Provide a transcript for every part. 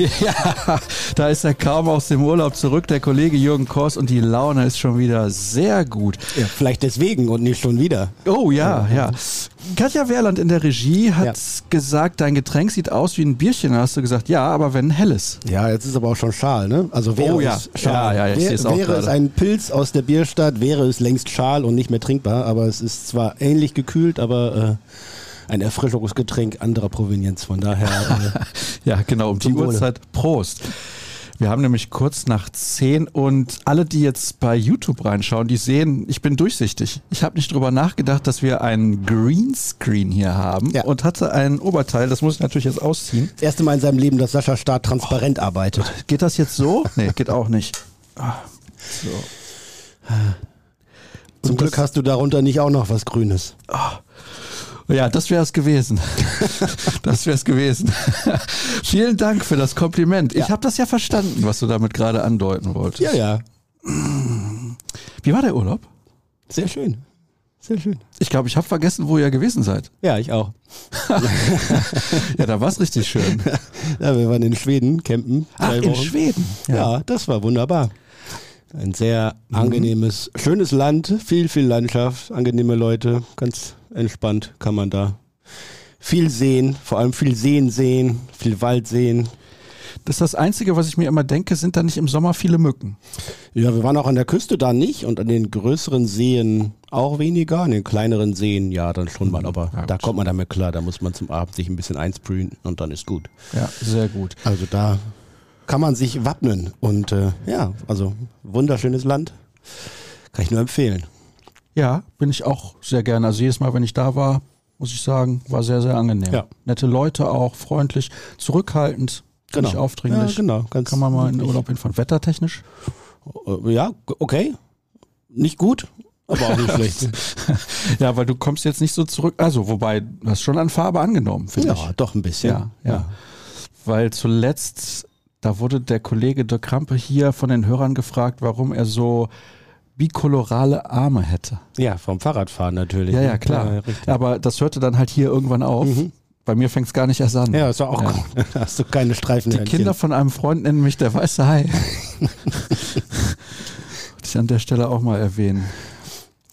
Ja, da ist er kaum aus dem Urlaub zurück, der Kollege Jürgen Kors, und die Laune ist schon wieder sehr gut. Ja, vielleicht deswegen und nicht schon wieder. Oh ja, ja. Katja Wehrland in der Regie hat ja. gesagt, dein Getränk sieht aus wie ein Bierchen. Da hast du gesagt, ja, aber wenn helles. Ja, jetzt ist aber auch schon Schal, ne? Also wäre oh, ja. es Schal. Ja, ja, ich Wär, wäre es ein Pilz aus der Bierstadt, wäre es längst Schal und nicht mehr trinkbar. Aber es ist zwar ähnlich gekühlt, aber äh, ein Erfrischungsgetränk anderer Provenienz. Von daher. Äh, ja, genau, um die Uhrzeit. Prost. Wir haben nämlich kurz nach 10 und alle, die jetzt bei YouTube reinschauen, die sehen, ich bin durchsichtig. Ich habe nicht drüber nachgedacht, dass wir einen Greenscreen hier haben ja. und hatte ein Oberteil, das muss ich natürlich jetzt ausziehen. Das erste Mal in seinem Leben, dass Sascha Staat transparent oh. arbeitet. Geht das jetzt so? Nee, geht auch nicht. Ah, so. Zum Glück hast du darunter nicht auch noch was Grünes. Oh. Ja, das wäre es gewesen. das wäre es gewesen. Vielen Dank für das Kompliment. Ich habe das ja verstanden, was du damit gerade andeuten wolltest. Ja, ja. Wie war der Urlaub? Sehr schön. Sehr schön. Ich glaube, ich habe vergessen, wo ihr gewesen seid. Ja, ich auch. ja, da war es richtig schön. Ja, wir waren in Schweden campen. Ach, in Schweden? Ja. ja, das war wunderbar. Ein sehr mhm. angenehmes, schönes Land, viel, viel Landschaft, angenehme Leute, ganz entspannt kann man da viel sehen, vor allem viel Seen sehen, viel Wald sehen. Das ist das Einzige, was ich mir immer denke, sind da nicht im Sommer viele Mücken? Ja, wir waren auch an der Küste da nicht und an den größeren Seen auch weniger, an den kleineren Seen ja dann schon mal, aber ja, da kommt man damit klar, da muss man zum Abend sich ein bisschen einsprühen und dann ist gut. Ja, sehr gut. Also da kann man sich wappnen und äh, ja, also wunderschönes Land, kann ich nur empfehlen. Ja, bin ich auch sehr gerne. Also jedes Mal, wenn ich da war, muss ich sagen, war sehr, sehr angenehm. Ja. Nette Leute auch, freundlich, zurückhaltend, genau. nicht aufdringlich. Ja, genau. Ganz Kann man mal in den Urlaub hinfahren. Wettertechnisch? Äh, ja, okay. Nicht gut, aber auch nicht schlecht. ja, weil du kommst jetzt nicht so zurück. Also, wobei, du hast schon an Farbe angenommen, finde ja, ich. Ja, doch ein bisschen. Ja, ja, ja. Weil zuletzt, da wurde der Kollege Dirk Krampe hier von den Hörern gefragt, warum er so bikolorale Arme hätte. Ja, vom Fahrradfahren natürlich. Ja, ja, klar. Ja, Aber das hörte dann halt hier irgendwann auf. Mhm. Bei mir fängt es gar nicht erst an. Ja, ist auch ja. gut. Hast du keine Streifen. Die Kinder von einem Freund nennen mich der weiße Hai. Wollte ich an der Stelle auch mal erwähnen.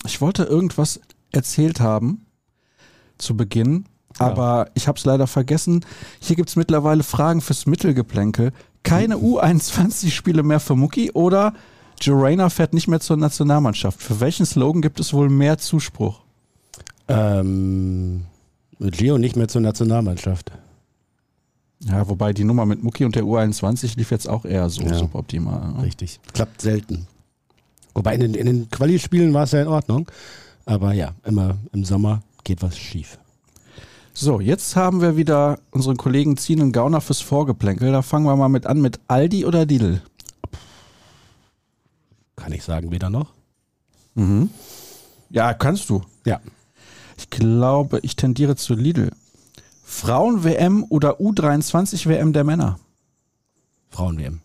Ich wollte irgendwas erzählt haben zu Beginn, aber ja. ich habe es leider vergessen. Hier gibt es mittlerweile Fragen fürs Mittelgeplänkel. Keine U21-Spiele mehr für Mucki oder Joe fährt nicht mehr zur Nationalmannschaft. Für welchen Slogan gibt es wohl mehr Zuspruch? Ähm, Gio nicht mehr zur Nationalmannschaft. Ja, wobei die Nummer mit Mucki und der U21 lief jetzt auch eher so ja, suboptimal. Ne? Richtig. Klappt selten. Wobei in den, in den Quali-Spielen war es ja in Ordnung. Aber ja, immer im Sommer geht was schief. So, jetzt haben wir wieder unseren Kollegen Zien und Gauner fürs Vorgeplänkel. Da fangen wir mal mit an mit Aldi oder Lidl. Kann ich sagen, weder noch? Mhm. Ja, kannst du. Ja. Ich glaube, ich tendiere zu Lidl. Frauen-WM oder U23-WM der Männer? Frauen-WM.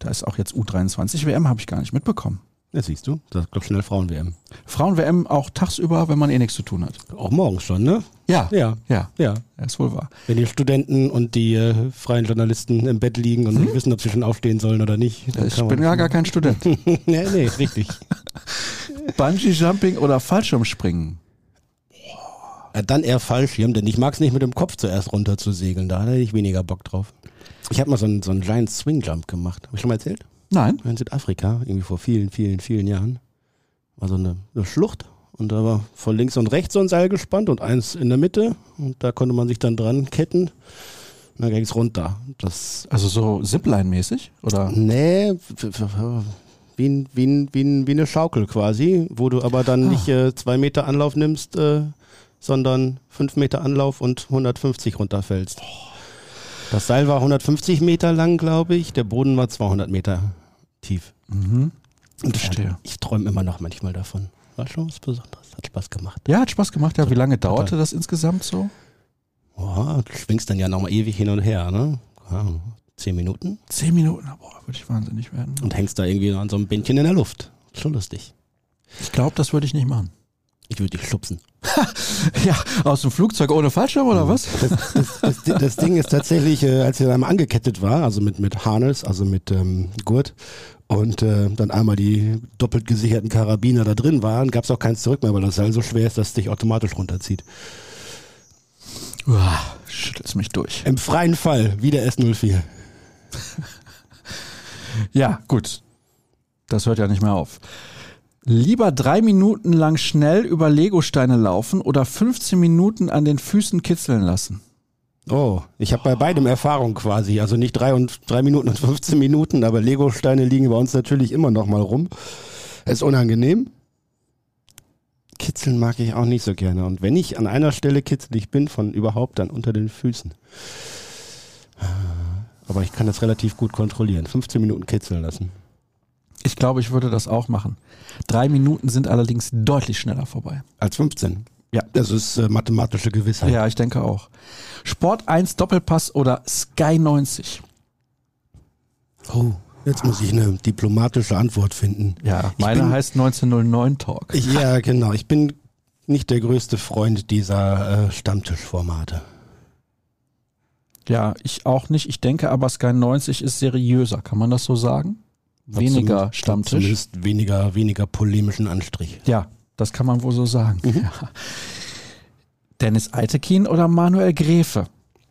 Da ist auch jetzt U23-WM, habe ich gar nicht mitbekommen. Ja, siehst du, das ist doch schnell Frauen-WM. Frauen-WM auch tagsüber, wenn man eh nichts zu tun hat. Auch morgens schon, ne? Ja. Ja. Ja. Ja. ja ist wohl wahr. Wenn die Studenten und die äh, freien Journalisten im Bett liegen und hm? nicht wissen, ob sie schon aufstehen sollen oder nicht. Ich bin ja gar kein Student. nee, nee, richtig. Bungee-Jumping oder Fallschirmspringen? Dann eher Fallschirm, denn ich mag es nicht mit dem Kopf zuerst runter zu segeln. Da hätte ich weniger Bock drauf. Ich habe mal so einen, so einen Giant Swing Jump gemacht. Habe ich schon mal erzählt? Nein. In Südafrika, irgendwie vor vielen, vielen, vielen Jahren. War so eine, eine Schlucht und da war von links und rechts so ein Seil gespannt und eins in der Mitte und da konnte man sich dann dran ketten. Und dann ging es runter. Das also so Zipline-mäßig? Oder? Nee, wie, ein, wie, ein, wie, ein, wie eine Schaukel quasi, wo du aber dann ah. nicht äh, zwei Meter Anlauf nimmst, äh, sondern fünf Meter Anlauf und 150 runterfällst. Das Seil war 150 Meter lang, glaube ich. Der Boden war 200 Meter tief. Mhm. Und Verstehe. ich träume immer noch manchmal davon. War schon was Besonderes. Hat Spaß gemacht. Ja, hat Spaß gemacht. Ja, wie lange dauerte das insgesamt so? Boah, du schwingst dann ja nochmal ewig hin und her, ne? Ja, zehn Minuten. Zehn Minuten, boah, würde ich wahnsinnig werden. Und hängst da irgendwie an so einem Bändchen in der Luft. Schon lustig. Ich glaube, das würde ich nicht machen. Ich würde dich schubsen. ja, aus dem Flugzeug ohne Fallschirm oder was? Das, das, das, das Ding ist tatsächlich, äh, als er einmal angekettet war, also mit, mit Harness, also mit ähm, Gurt, und äh, dann einmal die doppelt gesicherten Karabiner da drin waren, gab es auch keins zurück mehr, weil das Seil so schwer ist, dass es dich automatisch runterzieht. Uah, schüttelst mich durch. Im freien Fall, wie der S04. Ja, gut. Das hört ja nicht mehr auf. Lieber drei Minuten lang schnell über Legosteine laufen oder 15 Minuten an den Füßen kitzeln lassen? Oh, ich habe bei beidem Erfahrung quasi. Also nicht drei, und, drei Minuten und 15 Minuten, aber Legosteine liegen bei uns natürlich immer noch mal rum. Ist unangenehm. Kitzeln mag ich auch nicht so gerne. Und wenn ich an einer Stelle kitzelig bin, von überhaupt dann unter den Füßen. Aber ich kann das relativ gut kontrollieren. 15 Minuten kitzeln lassen. Ich glaube, ich würde das auch machen. Drei Minuten sind allerdings deutlich schneller vorbei. Als 15. Ja. Das ist äh, mathematische Gewissheit. Ja, ich denke auch. Sport 1 Doppelpass oder Sky 90? Oh, jetzt muss ich eine diplomatische Antwort finden. Ja, meine bin- heißt 1909 Talk. Ich, ja, genau. Ich bin nicht der größte Freund dieser äh, Stammtischformate. Ja, ich auch nicht. Ich denke aber Sky 90 ist seriöser. Kann man das so sagen? Weniger Zumindest- Stammtisch. Zumindest weniger, weniger polemischen Anstrich. Ja, das kann man wohl so sagen. Mhm. Ja. Dennis Eitekin oder Manuel Gräfe?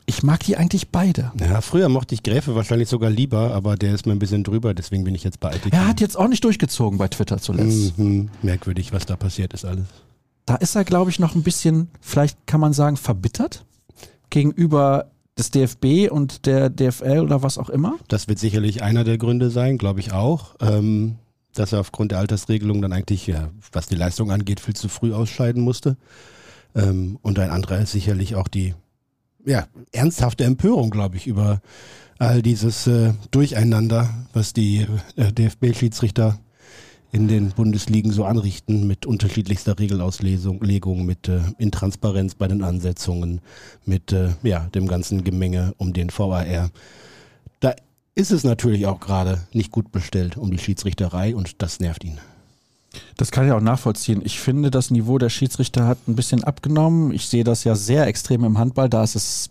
Ich mag die eigentlich beide. Ja, früher mochte ich Gräfe wahrscheinlich sogar lieber, aber der ist mir ein bisschen drüber, deswegen bin ich jetzt bei Altik. Er hat jetzt auch nicht durchgezogen bei Twitter zuletzt. Mhm, merkwürdig, was da passiert ist alles. Da ist er, glaube ich, noch ein bisschen, vielleicht kann man sagen, verbittert gegenüber des DFB und der DFL oder was auch immer. Das wird sicherlich einer der Gründe sein, glaube ich auch, ähm, dass er aufgrund der Altersregelung dann eigentlich, ja, was die Leistung angeht, viel zu früh ausscheiden musste. Ähm, und ein anderer ist sicherlich auch die ja, ernsthafte Empörung, glaube ich, über all dieses äh, Durcheinander, was die äh, DFB-Schiedsrichter in den Bundesligen so anrichten, mit unterschiedlichster Regelauslegung, Legung, mit äh, Intransparenz bei den Ansetzungen, mit äh, ja, dem ganzen Gemenge um den VAR. Da ist es natürlich auch gerade nicht gut bestellt um die Schiedsrichterei und das nervt ihn. Das kann ich auch nachvollziehen. Ich finde, das Niveau der Schiedsrichter hat ein bisschen abgenommen. Ich sehe das ja sehr extrem im Handball. Da ist es,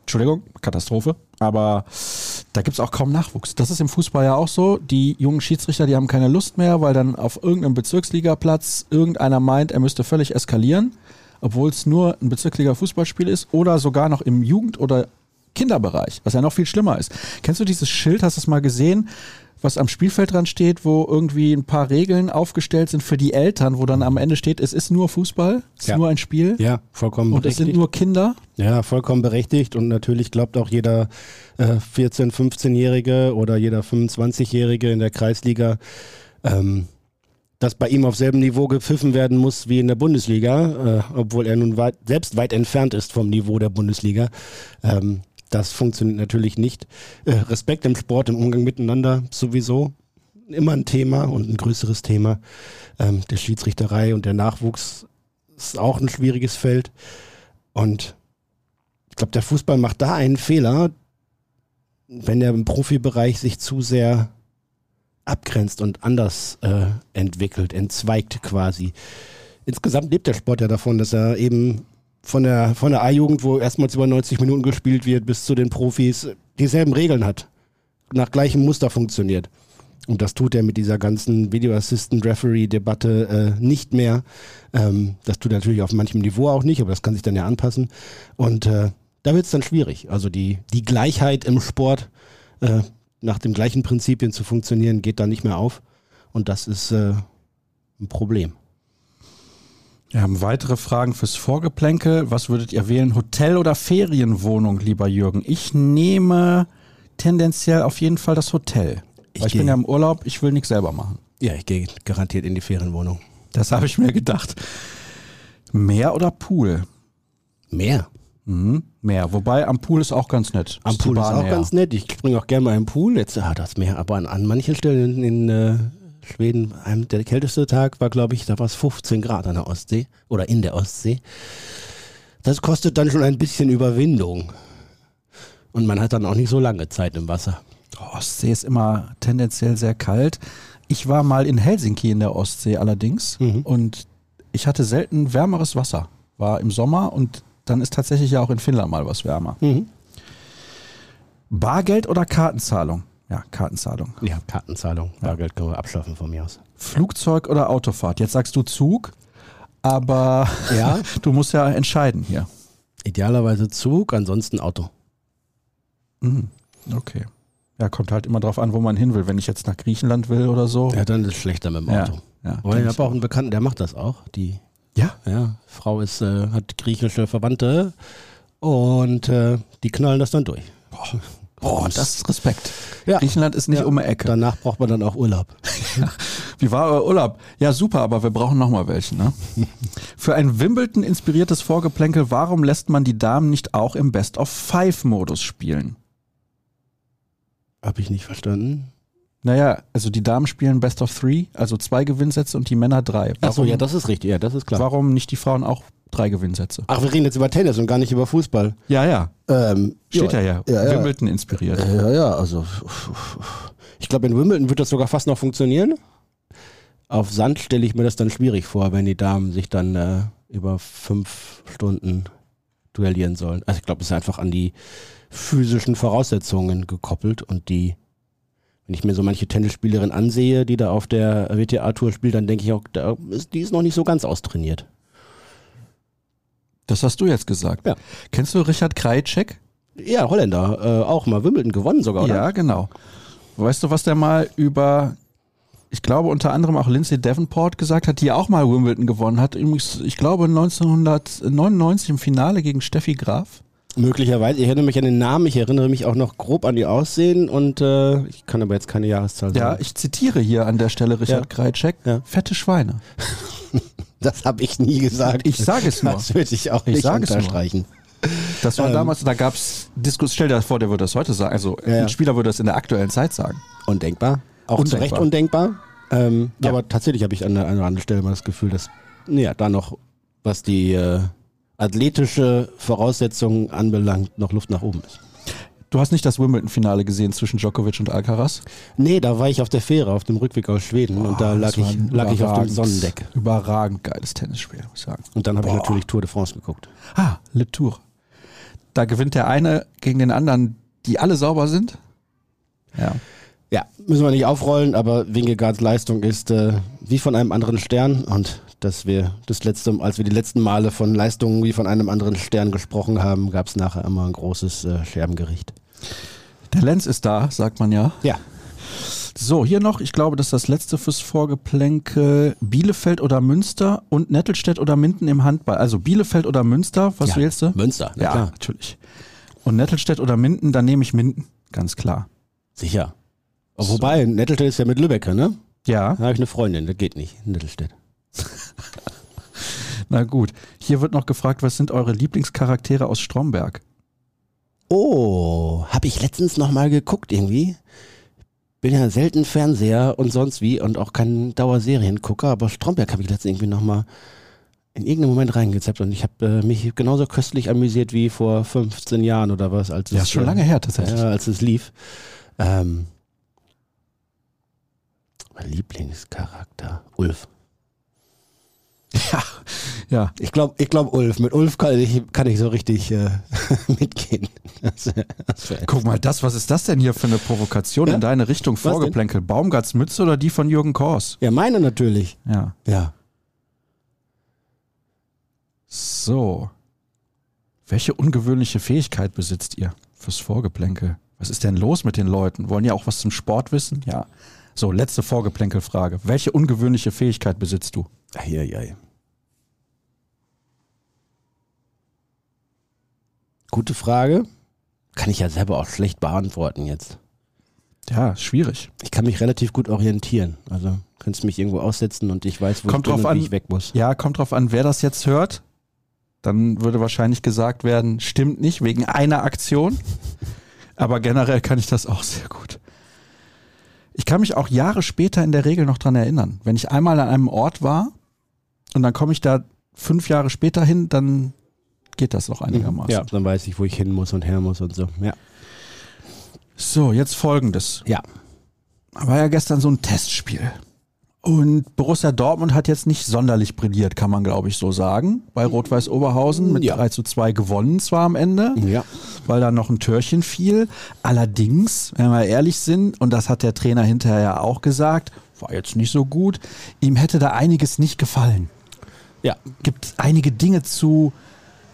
Entschuldigung, Katastrophe. Aber da gibt es auch kaum Nachwuchs. Das ist im Fußball ja auch so. Die jungen Schiedsrichter, die haben keine Lust mehr, weil dann auf irgendeinem Bezirksligaplatz irgendeiner meint, er müsste völlig eskalieren, obwohl es nur ein Bezirksliga-Fußballspiel ist oder sogar noch im Jugend- oder Kinderbereich, was ja noch viel schlimmer ist. Kennst du dieses Schild, hast du es mal gesehen, was am Spielfeld dran steht, wo irgendwie ein paar Regeln aufgestellt sind für die Eltern, wo dann am Ende steht, es ist nur Fußball, es ist Ja. nur ein Spiel Ja, vollkommen und es sind nur Kinder. Ja, vollkommen berechtigt und natürlich glaubt auch jeder äh, 14-, 15-Jährige oder jeder 25-Jährige in der Kreisliga, ähm, dass bei ihm auf selben Niveau gepfiffen werden muss wie in der Bundesliga, äh, obwohl er nun weit, selbst weit entfernt ist vom Niveau der Bundesliga. Ähm, das funktioniert natürlich nicht. Äh, Respekt im Sport, im Umgang miteinander sowieso immer ein Thema und ein größeres Thema. Ähm, der Schiedsrichterei und der Nachwuchs ist auch ein schwieriges Feld. Und ich glaube, der Fußball macht da einen Fehler, wenn er im Profibereich sich zu sehr abgrenzt und anders äh, entwickelt, entzweigt quasi. Insgesamt lebt der Sport ja davon, dass er eben von der, von der A-Jugend, wo erstmals über 90 Minuten gespielt wird, bis zu den Profis dieselben Regeln hat. Nach gleichem Muster funktioniert. Und das tut er mit dieser ganzen Video Assistant Referee Debatte äh, nicht mehr. Ähm, das tut er natürlich auf manchem Niveau auch nicht, aber das kann sich dann ja anpassen. Und äh, da wird es dann schwierig. Also die, die Gleichheit im Sport äh, nach den gleichen Prinzipien zu funktionieren, geht da nicht mehr auf. Und das ist äh, ein Problem. Wir haben weitere Fragen fürs Vorgeplänkel. Was würdet ihr wählen? Hotel oder Ferienwohnung, lieber Jürgen? Ich nehme tendenziell auf jeden Fall das Hotel. Ich ich bin ja im Urlaub, ich will nichts selber machen. Ja, ich gehe garantiert in die Ferienwohnung. Das habe ich mir gedacht. Meer oder Pool? Mehr. Mhm, Meer. Wobei am Pool ist auch ganz nett. Am die Pool ist auch näher. ganz nett. Ich springe auch gerne mal im Pool. Jetzt hat das Meer, aber an, an manchen Stellen in, in äh, Schweden, einem, der kälteste Tag war, glaube ich, da war es 15 Grad an der Ostsee oder in der Ostsee. Das kostet dann schon ein bisschen Überwindung. Und man hat dann auch nicht so lange Zeit im Wasser. Oh, Ostsee ist immer tendenziell sehr kalt. Ich war mal in Helsinki in der Ostsee allerdings Mhm. und ich hatte selten wärmeres Wasser. War im Sommer und dann ist tatsächlich ja auch in Finnland mal was wärmer. Mhm. Bargeld oder Kartenzahlung? Ja, Kartenzahlung. Ja, Kartenzahlung. Bargeld können wir abschaffen von mir aus. Flugzeug oder Autofahrt? Jetzt sagst du Zug, aber Ja. du musst ja entscheiden hier. Idealerweise Zug, ansonsten Auto. Mhm. Okay. Ja, kommt halt immer drauf an, wo man hin will. Wenn ich jetzt nach Griechenland will oder so. Ja, dann ist es schlechter mit dem Ja, Auto. ja, Aber ich habe auch einen Bekannten, der macht das auch. Die ja? ja, Frau ist, äh, hat griechische Verwandte und äh, die knallen das dann durch. Boah, das ist Respekt. Ja. Griechenland ist nicht Ja. um die Ecke. Danach braucht man dann auch Urlaub. Wie war euer Urlaub? Ja, super, aber wir brauchen noch mal welchen. Ne? Für ein Wimbledon-inspiriertes Vorgeplänkel, warum lässt man die Damen nicht auch im Best-of-Five-Modus spielen? Habe ich nicht verstanden. Naja, also die Damen spielen Best of Three, also zwei Gewinnsätze und die Männer drei. Warum, Achso, ja, das ist richtig. Ja, das ist klar. warum nicht die Frauen auch drei Gewinnsätze? Ach, wir reden jetzt über Tennis und gar nicht über Fußball. Ja, ja, Ähm, steht ja ja. ja, ja. Wimbledon inspiriert. Ja, ja, also ich glaube, in Wimbledon wird das sogar fast noch funktionieren. Auf Sand stelle ich mir das dann schwierig vor, wenn die Damen sich dann äh, über fünf Stunden duellieren sollen. Also ich glaube, es ist einfach an die physischen Voraussetzungen gekoppelt und die, wenn ich mir so manche Tennisspielerin ansehe, die da auf der WTA-Tour spielt, dann denke ich auch, da ist, die ist noch nicht so ganz austrainiert. Das hast du jetzt gesagt. Ja. Kennst du Richard Krajicek? Ja, Holländer, äh, auch mal Wimbledon gewonnen sogar, oder? Ja, genau. Weißt du, was der mal über, ich glaube unter anderem auch Lindsay Davenport gesagt hat, die auch mal Wimbledon gewonnen hat. Übrigens, ich glaube 1999 im Finale gegen Steffi Graf. Möglicherweise, ich erinnere mich an den Namen, ich erinnere mich auch noch grob an die Aussehen und äh, ich kann aber jetzt keine Jahreszahl sagen. Ja, ich zitiere hier an der Stelle Richard Ja. Krajicek. Ja. Fette Schweine. Das habe ich nie gesagt. Ich sage es nur. Das würde ich auch Ich nicht unterstreichen. Das war Ähm. damals, da gab es Diskus, stell dir vor, der würde das heute sagen. Also Ja, ein Spieler würde das in der aktuellen Zeit sagen. Undenkbar. Auch zu Undenkbar. Recht undenkbar. Ähm. Aber tatsächlich habe ich an einer anderen Stelle mal das Gefühl, dass ja, da noch, was die äh, athletische Voraussetzungen anbelangt, noch Luft nach oben ist. Du hast nicht das Wimbledon-Finale gesehen zwischen Djokovic und Alcaraz? Nee, da war ich auf der Fähre, auf dem Rückweg aus Schweden und da Oh, lag ich, lag ich auf dem Sonnendeck. Überragend geiles Tennisspiel, muss ich sagen. Und dann habe ich Boah. natürlich Tour de France geguckt. Ah, Le Tour. Da gewinnt der eine gegen den anderen, die alle sauber sind. Ja. Ja, müssen wir nicht aufrollen, aber Wingegaards Leistung ist äh, wie von einem anderen Stern und dass wir das letzte, als wir die letzten Male von Leistungen wie von einem anderen Stern gesprochen haben, gab es nachher immer ein großes äh, Scherbengericht. Der Lenz ist da, sagt man ja. Ja, So, hier noch, ich glaube, das ist das letzte fürs Vorgeplänkel. Bielefeld oder Münster und Nettelstedt oder Minden im Handball. Also Bielefeld oder Münster, was ja. wählst du? Münster, ja, klar. natürlich. Und Nettelstedt oder Minden, dann nehme ich Minden, ganz klar. Sicher. Aber Wobei, Nettelstedt ist ja mit Lübeck, ne? Ja, Da habe ich eine Freundin, das geht nicht, Nettelstedt. Na gut. Hier wird noch gefragt, was sind eure Lieblingscharaktere aus Stromberg? Oh, habe ich letztens noch mal geguckt irgendwie. Bin ja selten Fernseher und sonst wie und auch kein Dauerseriengucker, aber Stromberg habe ich letztens irgendwie noch mal in irgendeinem Moment reingezappt und ich habe äh, mich genauso köstlich amüsiert wie vor 15 Jahren oder was, als Ja, es ist schon äh, lange her tatsächlich. Ja, als es lief. Ähm, mein Lieblingscharakter, Ulf. Ja, Ich glaube, ich glaub Ulf. Mit Ulf kann ich, kann ich so richtig äh, mitgehen. Das wär, das wär guck mal, das, was ist das denn hier für eine Provokation Ja? in deine Richtung? Vorgeplänkel? Baumgarts Mütze oder die von Jürgen Kors? ja, meine natürlich. Ja. Ja. So. Welche ungewöhnliche Fähigkeit besitzt ihr fürs Vorgeplänkel? Was ist denn los mit den Leuten? Wollen ja auch was zum Sport wissen? Ja. So, letzte Vorgeplänkelfrage. Welche ungewöhnliche Fähigkeit besitzt du? Eieiei. Gute Frage. Kann ich ja selber auch schlecht beantworten jetzt. Ja, schwierig. Ich kann mich relativ gut orientieren. Also kannst mich irgendwo aussetzen und ich weiß, wo Kommt ich drauf an. ich weg muss. Ja, kommt drauf an, wer das jetzt hört. Dann würde wahrscheinlich gesagt werden, stimmt nicht, wegen einer Aktion. Aber generell kann ich das auch sehr gut. Ich kann mich auch Jahre später in der Regel noch dran erinnern. Wenn ich einmal an einem Ort war und dann komme ich da fünf Jahre später hin, dann geht das noch einigermaßen. Ja, dann weiß ich, wo ich hin muss und her muss und so. Ja. So, jetzt folgendes. Ja. War ja gestern so ein Testspiel. Und Borussia Dortmund hat jetzt nicht sonderlich brilliert, kann man glaube ich so sagen. Bei Rot-Weiß Oberhausen mit Ja. 3 zu 2 gewonnen zwar am Ende, Ja. weil da noch ein Türchen fiel. Allerdings, wenn wir ehrlich sind, und das hat der Trainer hinterher ja auch gesagt, war jetzt nicht so gut, ihm hätte da einiges nicht gefallen. Ja. Gibt einige Dinge zu,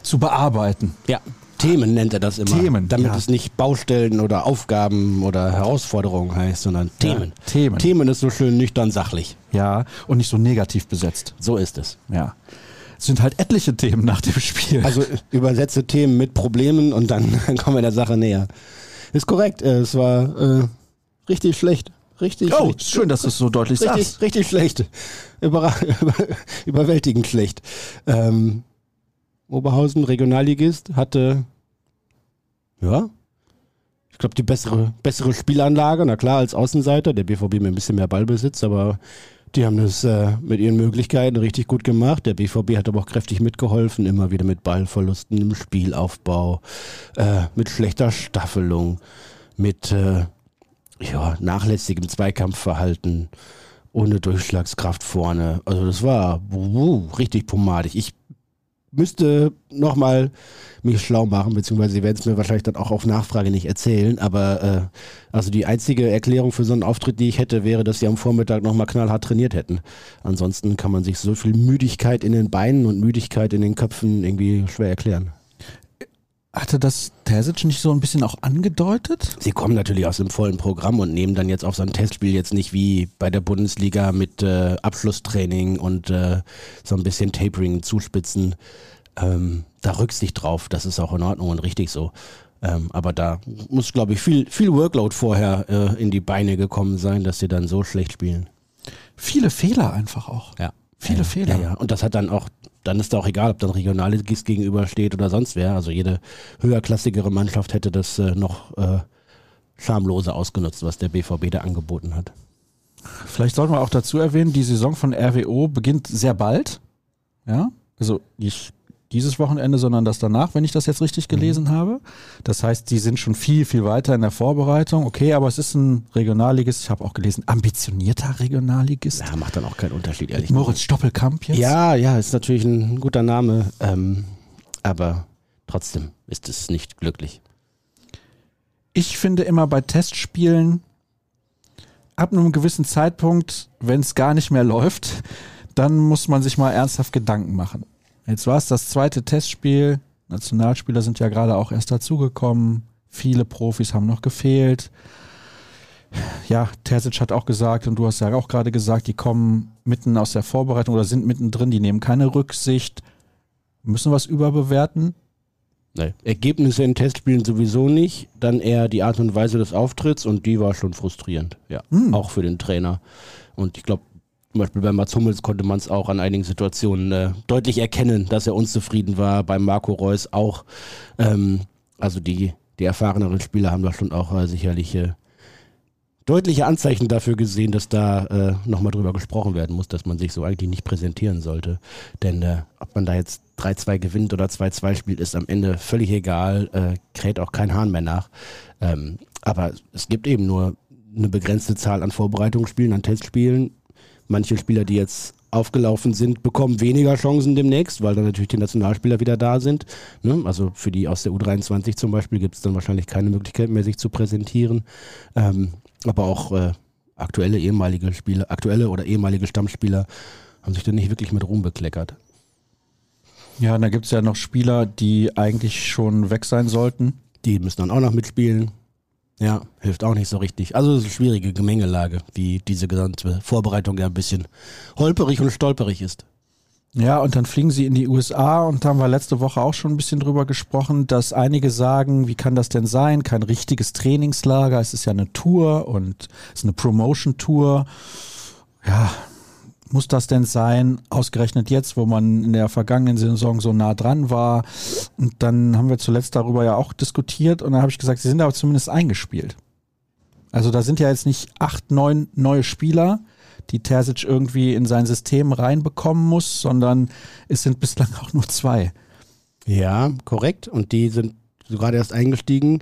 zu bearbeiten. Ja. Themen nennt er das immer. Themen, Damit ja. es nicht Baustellen oder Aufgaben oder Herausforderungen heißt, sondern Themen. Themen. Themen ist so schön nüchtern sachlich. Ja, und nicht so negativ besetzt. So ist es. Ja. Es sind halt etliche Themen nach dem Spiel. Also übersetze Themen mit Problemen und dann kommen wir der Sache näher. Ist korrekt. äh, Es war äh, richtig schlecht. Richtig oh, schlecht. schön, dass du es so deutlich Richtig, sagst. richtig schlecht. Überra über, überwältigend schlecht. Ähm, Oberhausen, Regionalligist, hatte, ja, ich glaube, die bessere, bessere Spielanlage. Na klar, als Außenseiter. Der BVB mit ein bisschen mehr Ballbesitz, aber die haben das äh, mit ihren Möglichkeiten richtig gut gemacht. Der BVB hat aber auch kräftig mitgeholfen, immer wieder mit Ballverlusten im Spielaufbau, äh, mit schlechter Staffelung, mit äh, ja, nachlässigem Zweikampfverhalten, ohne Durchschlagskraft vorne. Also das war wuh, richtig pomadig. Ich müsste nochmal mich schlau machen, beziehungsweise sie werden es mir wahrscheinlich dann auch auf Nachfrage nicht erzählen, aber äh, also die einzige Erklärung für so einen Auftritt, die ich hätte, wäre, dass sie am Vormittag nochmal knallhart trainiert hätten. Ansonsten kann man sich so viel Müdigkeit in den Beinen und Müdigkeit in den Köpfen irgendwie schwer erklären. Hatte das Terzic nicht so ein bisschen auch angedeutet? Sie kommen natürlich aus dem vollen Programm und nehmen dann jetzt auf so ein Testspiel jetzt nicht wie bei der Bundesliga mit äh, Abschlusstraining und äh, so ein bisschen Tapering, Zuspitzen. Ähm, da Rücksicht drauf, das ist auch in Ordnung und richtig so. Ähm, aber da muss, glaube ich, viel, viel Workload vorher äh, in die Beine gekommen sein, dass sie dann so schlecht spielen. Viele Fehler einfach auch. Ja. Viele ja, Fehler. Ja, ja. Und das hat dann auch, dann ist da auch egal, ob dann Regionalligist gegenübersteht oder sonst wer. Also jede höherklassigere Mannschaft hätte das äh, noch äh, schamloser ausgenutzt, was der BVB da angeboten hat. Vielleicht sollten wir auch dazu erwähnen, die Saison von RWO beginnt sehr bald. Ja, also nicht dieses Wochenende, sondern das danach, wenn ich das jetzt richtig gelesen habe. Das heißt, die sind schon viel, viel weiter in der Vorbereitung. Okay, aber es ist ein Regionalligist, ich habe auch gelesen, ambitionierter Regionalligist. Ja, macht dann auch keinen Unterschied, ehrlich Moritz Stoppelkamp jetzt. Ja, ja, ist natürlich ein guter Name, ähm, aber trotzdem ist es nicht glücklich. Ich finde immer bei Testspielen, ab einem gewissen Zeitpunkt, wenn es gar nicht mehr läuft, dann muss man sich mal ernsthaft Gedanken machen. Jetzt war es das zweite Testspiel. Nationalspieler sind ja gerade auch erst dazugekommen. Viele Profis haben noch gefehlt. Ja, Terzic hat auch gesagt, und du hast ja auch gerade gesagt, die kommen mitten aus der Vorbereitung oder sind mittendrin, die nehmen keine Rücksicht, müssen was überbewerten. Nee. Ergebnisse in Testspielen sowieso nicht, dann eher die Art und Weise des Auftritts und die war schon frustrierend, ja, Hm. auch für den Trainer. Und ich glaube, zum Beispiel bei Mats Hummels konnte man es auch an einigen Situationen äh, deutlich erkennen, dass er unzufrieden war. Bei Marco Reus auch. Ähm, also die, die erfahreneren Spieler haben da schon auch äh, sicherlich äh, deutliche Anzeichen dafür gesehen, dass da äh, nochmal drüber gesprochen werden muss, dass man sich so eigentlich nicht präsentieren sollte. Denn äh, ob man da jetzt 3-2 gewinnt oder 2-2 spielt, ist am Ende völlig egal, äh, kräht auch kein Hahn mehr nach. Ähm, aber es gibt eben nur eine begrenzte Zahl an Vorbereitungsspielen, an Testspielen. Manche Spieler, die jetzt aufgelaufen sind, bekommen weniger Chancen demnächst, weil dann natürlich die Nationalspieler wieder da sind. Ne? Also für die aus der U23 zum Beispiel gibt es dann wahrscheinlich keine Möglichkeit mehr, sich zu präsentieren. Ähm, aber auch äh, aktuelle ehemalige Spieler, aktuelle oder ehemalige Stammspieler haben sich dann nicht wirklich mit Ruhm bekleckert. Ja, und da gibt es ja noch Spieler, die eigentlich schon weg sein sollten. Die müssen dann auch noch mitspielen. Ja, hilft auch nicht so richtig. Also es ist eine schwierige Gemengelage, wie diese gesamte Vorbereitung ja ein bisschen holperig und stolperig ist. Ja, und dann fliegen sie in die USA und da haben wir letzte Woche auch schon ein bisschen drüber gesprochen, dass einige sagen, wie kann das denn sein? Kein richtiges Trainingslager, es ist ja eine Tour und es ist eine Promotion-Tour. Ja, muss das denn sein? Ausgerechnet jetzt, wo man in der vergangenen Saison so nah dran war. Und dann haben wir zuletzt darüber ja auch diskutiert und dann habe ich gesagt, sie sind aber zumindest eingespielt. Also da sind ja jetzt nicht acht, neun neue Spieler, die Terzic irgendwie in sein System reinbekommen muss, sondern es sind bislang auch nur zwei. Ja, korrekt. Und die sind gerade erst eingestiegen.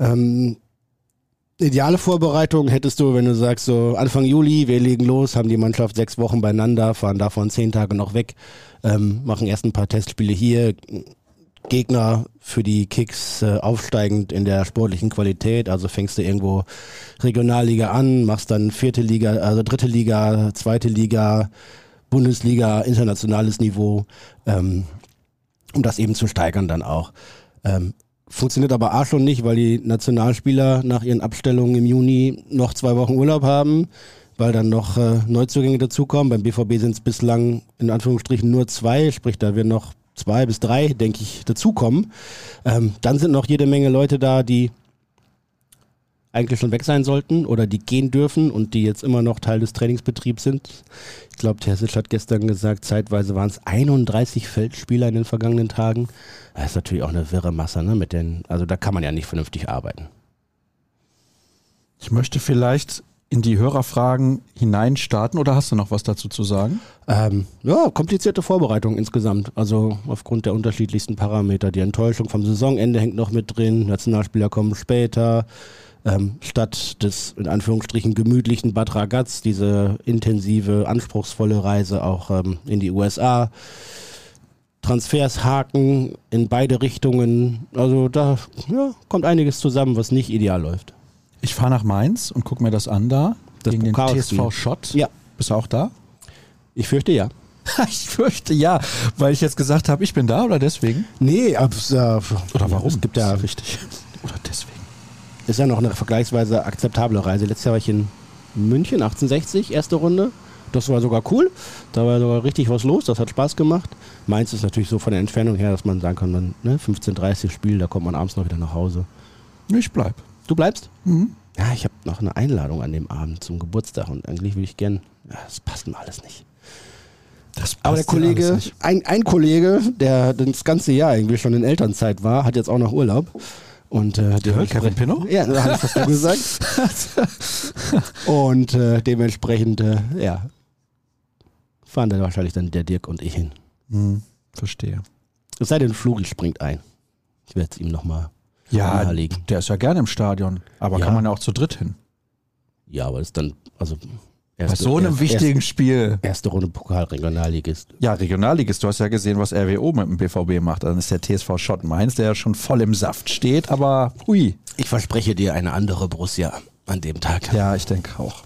Ähm, Ideale Vorbereitung hättest du, wenn du sagst, so Anfang Juli, wir legen los, haben die Mannschaft sechs Wochen beieinander, fahren davon zehn Tage noch weg, ähm, machen erst ein paar Testspiele hier, Gegner für die Kicks äh, aufsteigend in der sportlichen Qualität. Also fängst du irgendwo Regionalliga an, machst dann vierte Liga, also dritte Liga, zweite Liga, Bundesliga, internationales Niveau, ähm, um das eben zu steigern dann auch. Ähm, funktioniert aber A schon nicht, weil die Nationalspieler nach ihren Abstellungen im Juni noch zwei Wochen Urlaub haben, weil dann noch äh, Neuzugänge dazukommen. Beim BVB sind es bislang in Anführungsstrichen nur zwei, sprich da werden noch zwei bis drei, denke ich, dazukommen. Ähm, dann sind noch jede Menge Leute da, die eigentlich schon weg sein sollten oder die gehen dürfen und die jetzt immer noch Teil des Trainingsbetriebs sind. Ich glaube, Terzic hat gestern gesagt, zeitweise waren es 31 Feldspieler in den vergangenen Tagen. Das ist natürlich auch eine wirre Masse, ne? Mit den, also da kann man ja nicht vernünftig arbeiten. Ich möchte vielleicht in die Hörerfragen hineinstarten oder hast du noch was dazu zu sagen? Ähm, ja, komplizierte Vorbereitung insgesamt. Also aufgrund der unterschiedlichsten Parameter. Die Enttäuschung vom Saisonende hängt noch mit drin. Nationalspieler kommen später. Ähm, statt des in Anführungsstrichen gemütlichen Bad Ragaz, diese intensive, anspruchsvolle Reise auch ähm, in die USA. Transfers haken in beide Richtungen. Also da ja, kommt einiges zusammen, was nicht ideal läuft. Ich fahre nach Mainz und gucke mir das an da. Das gegen den Pokalspiel. TSV Schott. Ja. Bist du auch da? Ich fürchte ja. ich fürchte ja, weil ich jetzt gesagt habe, ich bin da oder deswegen? Nee, ab, äh, Oder warum? Es gibt ja, richtig. Oder deswegen. Ist ja noch eine vergleichsweise akzeptable Reise. Letztes Jahr war ich in München, 1860, erste Runde. Das war sogar cool. Da war sogar richtig was los. Das hat Spaß gemacht. Mainz ist natürlich so von der Entfernung her, dass man sagen kann, dann, ne, 15.30 Spiel, da kommt man abends noch wieder nach Hause. Ich bleib. Du bleibst? Mhm. Ja, ich habe noch eine Einladung an dem Abend zum Geburtstag und eigentlich würde ich gern. Ja, das passt mir alles nicht. Das Aber der Kollege, nicht. ein, ein Kollege, der das ganze Jahr irgendwie schon in Elternzeit war, hat jetzt auch noch Urlaub. Und äh, dementsprechend- Pinnow? Ja, habe ich das so gesagt. und äh, dementsprechend, äh, ja, fahren dann wahrscheinlich dann der Dirk und ich hin. Hm, verstehe. Es sei denn, Flori springt ein. Ich werde es ihm nochmal Ja, nahelegen. der ist ja gerne im Stadion. Aber Ja. kann man ja auch zu dritt hin. Ja, aber das ist dann, also Bei erste, so einem erst- wichtigen Spiel. Erste, Runde Pokalregionalligist. Ja, Regionalligist, du hast ja gesehen, was RWO mit dem BVB macht. Dann ist der TSV Schott Mainz, der ja schon voll im Saft steht, aber hui. Ich verspreche dir eine andere Borussia an dem Tag. Ja, ich denke auch.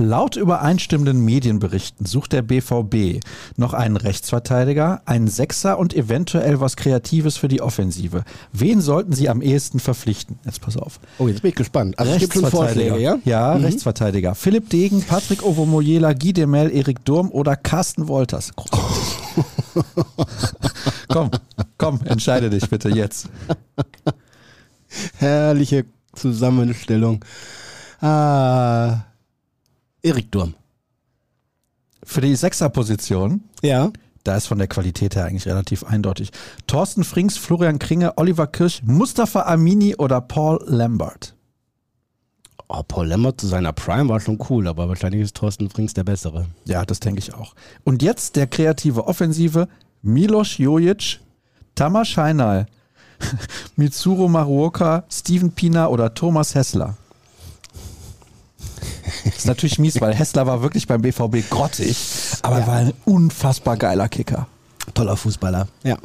Laut übereinstimmenden Medienberichten sucht der BVB noch einen Rechtsverteidiger, einen Sechser und eventuell was Kreatives für die Offensive. Wen sollten sie am ehesten verpflichten? Jetzt pass auf. Oh, jetzt bin ich gespannt. Also Vorschläge, ja? Ja, Mhm. Rechtsverteidiger. Philipp Degen, Patrick Ovomoyela, Guy Demel, Erik Durm oder Carsten Wolters. Komm, komm, entscheide dich bitte jetzt. Herrliche Zusammenstellung. Ah, Erik Durm. Für die Sechserposition Ja. Da ist von der Qualität her eigentlich relativ eindeutig. Thorsten Frings, Florian Kringe, Oliver Kirch, Mustafa Amini oder Paul Lambert. Oh, Paul Lambert zu seiner Prime war schon cool, aber wahrscheinlich ist Thorsten Frings der Bessere. Ja, das denke ich auch. Und jetzt der kreative Offensive Milos Jojic, Tamas Scheinal, Mitsuru Maruoka, Steven Pina oder Thomas Hessler. Ist natürlich mies, weil Hessler war wirklich beim BVB grottig, aber Ja. war ein unfassbar geiler Kicker. Toller Fußballer. Ja.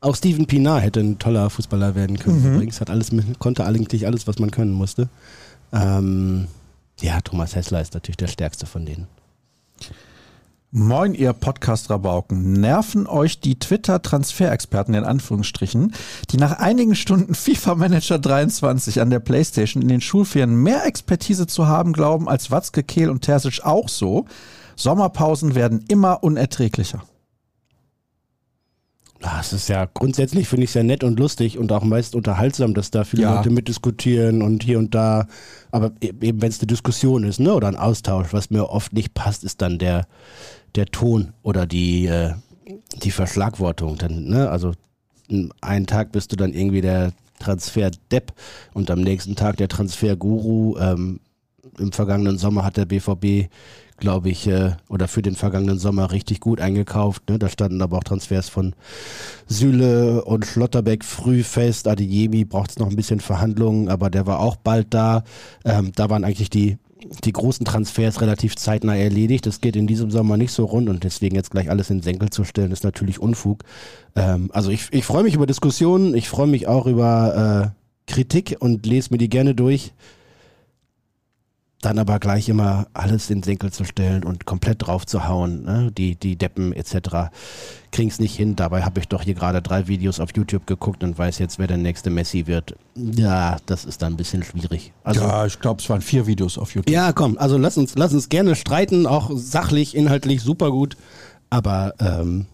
Auch Steven Pinar hätte ein toller Fußballer werden können. Mhm. Übrigens hat alles, konnte eigentlich alles, was man können musste. Ähm, ja, Thomas Hessler ist natürlich der stärkste von denen. Moin, ihr Podcast-Rabauken. Nerven euch die Twitter-Transferexperten in Anführungsstrichen, die nach einigen Stunden FIFA Manager 23 an der Playstation in den Schulferien mehr Expertise zu haben glauben als Watzke, Kehl und Terzic auch so? Sommerpausen werden immer unerträglicher. Ah, es ist ja grundsätzlich finde ich sehr nett und lustig und auch meist unterhaltsam, dass da viele Ja. Leute mitdiskutieren und hier und da. Aber e- eben wenn es eine Diskussion ist, ne, oder ein Austausch, was mir oft nicht passt, ist dann der der Ton oder die äh, die Verschlagwortung. Dann, ne, also einen Tag bist du dann irgendwie der Transfer-Depp und am nächsten Tag der Transfer-Guru. Ähm, Im vergangenen Sommer hat der BVB glaube ich, äh, oder für den vergangenen Sommer richtig gut eingekauft. Ne? Da standen aber auch Transfers von Süle und Schlotterbeck früh fest. Adeyemi braucht es noch ein bisschen Verhandlungen, aber der war auch bald da. Ähm, da waren eigentlich die die großen Transfers relativ zeitnah erledigt. Das geht in diesem Sommer nicht so rund und deswegen jetzt gleich alles in den Senkel zu stellen, ist natürlich Unfug. Ähm, also ich, ich freue mich über Diskussionen, ich freue mich auch über äh, Kritik und lese mir die gerne durch dann aber gleich immer alles in den Senkel zu stellen und komplett drauf zu hauen, ne? die, die Deppen etc. kriegen es nicht hin. Dabei habe ich doch hier gerade drei Videos auf YouTube geguckt und weiß jetzt, wer der nächste Messi wird. Ja, das ist dann ein bisschen schwierig. Also, ja, ich glaube, es waren vier Videos auf YouTube. Ja, komm, also lass uns, lass uns gerne streiten, auch sachlich, inhaltlich super gut, aber ähm,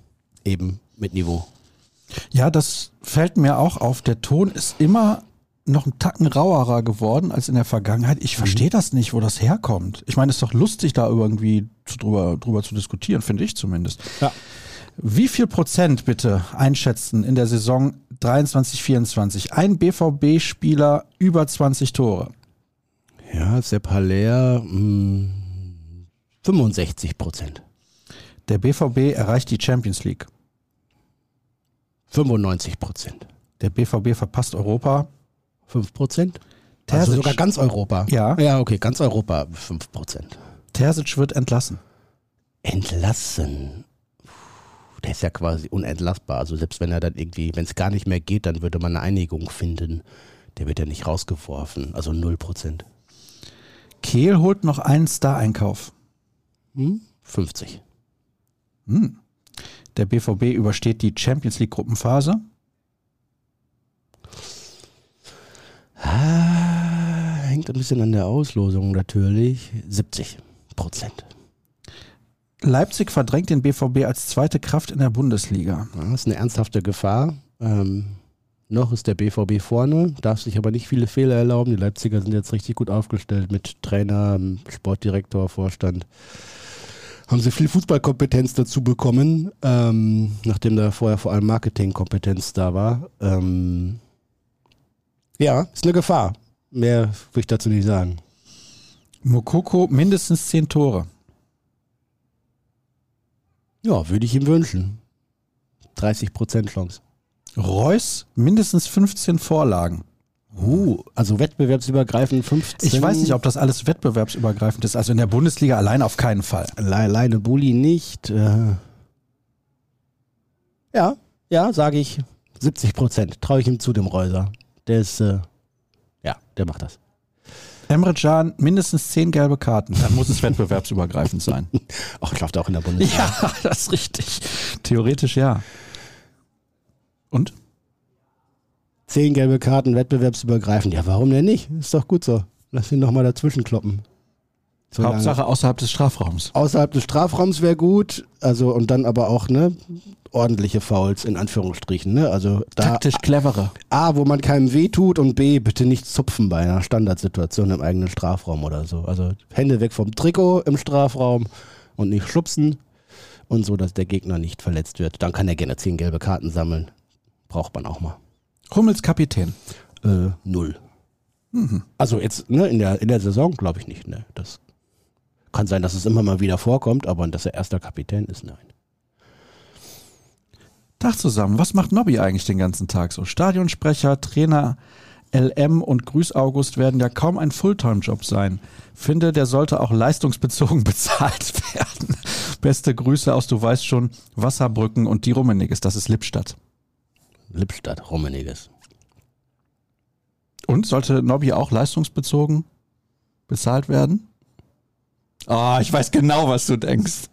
eben mit Niveau. Ja, das fällt mir auch auf. Der Ton ist immer noch einen Tacken rauerer geworden als in der Vergangenheit. Ich verstehe mhm. das nicht, wo das herkommt. Ich meine, es ist doch lustig, da irgendwie zu, drüber, drüber zu diskutieren, finde ich zumindest. Ja. Wie viel Prozent bitte einschätzen in der Saison 23, 24? Ein BVB-Spieler über 20 Tore. Ja, Sepp Haller, mh, 65 Prozent. Der BVB erreicht die Champions League. 95 Prozent. Der BVB verpasst Europa. 5 Prozent? Also sogar ganz Europa. Ja. Ja, okay, ganz Europa 5 Prozent. Terzic wird entlassen. Entlassen? Der ist ja quasi unentlassbar. Also selbst wenn er dann irgendwie, wenn es gar nicht mehr geht, dann würde man eine Einigung finden. Der wird ja nicht rausgeworfen. Also 0 Prozent. Kehl holt noch einen Star-Einkauf. Hm? 50. Hm. Der BVB übersteht die Champions League Gruppenphase. Ah, hängt ein bisschen an der Auslosung natürlich. 70 Prozent. Leipzig verdrängt den BVB als zweite Kraft in der Bundesliga. das ist eine ernsthafte Gefahr. Ähm, noch ist der BVB vorne, darf sich aber nicht viele Fehler erlauben. Die Leipziger sind jetzt richtig gut aufgestellt mit Trainer, Sportdirektor, Vorstand. Haben sie viel Fußballkompetenz dazu bekommen, ähm, nachdem da vorher vor allem Marketingkompetenz da war. Ähm, ja, ist eine Gefahr. Mehr will ich dazu nicht sagen. Mokoko mindestens zehn Tore. Ja, würde ich ihm wünschen. 30% Chance. Reus mindestens 15 Vorlagen. Uh, also wettbewerbsübergreifend 15. Ich weiß nicht, ob das alles wettbewerbsübergreifend ist. Also in der Bundesliga allein auf keinen Fall. Alleine Bulli nicht. Äh. Ja, ja, sage ich 70 Prozent. Traue ich ihm zu, dem Reuser. Der ist, äh, ja, der macht das. Emre Can mindestens zehn gelbe Karten. Dann muss es wettbewerbsübergreifend sein. Ach, ich läuft auch in der Bundesliga. Ja, das ist richtig. Theoretisch ja. Und? Zehn gelbe Karten, wettbewerbsübergreifend. Ja, warum denn nicht? Ist doch gut so. Lass ihn nochmal dazwischen kloppen. So Hauptsache lange. außerhalb des Strafraums. Außerhalb des Strafraums wäre gut. Also und dann aber auch ne ordentliche Fouls in Anführungsstrichen. Ne? Also da, taktisch clevere. A, wo man keinem weh tut und B, bitte nicht zupfen bei einer Standardsituation im eigenen Strafraum oder so. Also Hände weg vom Trikot im Strafraum und nicht schubsen und so, dass der Gegner nicht verletzt wird. Dann kann er gerne zehn gelbe Karten sammeln. Braucht man auch mal. Hummels Kapitän? Äh, null. Mhm. Also jetzt ne, in, der, in der Saison glaube ich nicht. Ne? Das kann sein, dass es immer mal wieder vorkommt, aber dass er erster Kapitän ist, nein. Tag zusammen. Was macht Nobby eigentlich den ganzen Tag so? Stadionsprecher, Trainer, LM und Grüß August werden ja kaum ein Fulltime-Job sein. Finde, der sollte auch leistungsbezogen bezahlt werden. Beste Grüße aus, du weißt schon, Wasserbrücken und die Rummeniges. Das ist Lippstadt. Lippstadt, Rummeniges. Und sollte Nobby auch leistungsbezogen bezahlt werden? Ah, oh, ich weiß genau, was du denkst.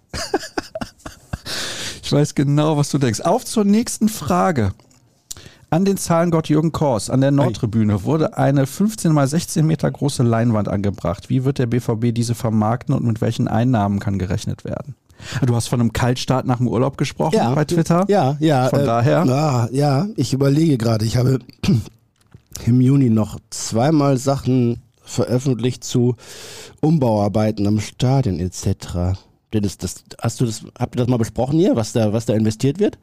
ich weiß genau, was du denkst. Auf zur nächsten Frage. An den Zahlengott Jürgen Kors an der Nordtribüne wurde eine 15 mal 16 Meter große Leinwand angebracht. Wie wird der BVB diese vermarkten und mit welchen Einnahmen kann gerechnet werden? Du hast von einem Kaltstart nach dem Urlaub gesprochen ja, bei Twitter. Ja, ja. Von äh, daher. Ja, ja, ich überlege gerade. Ich habe im Juni noch zweimal Sachen veröffentlicht zu Umbauarbeiten am Stadion etc. Das, das, hast du das, habt ihr das mal besprochen hier, was da, was da investiert wird?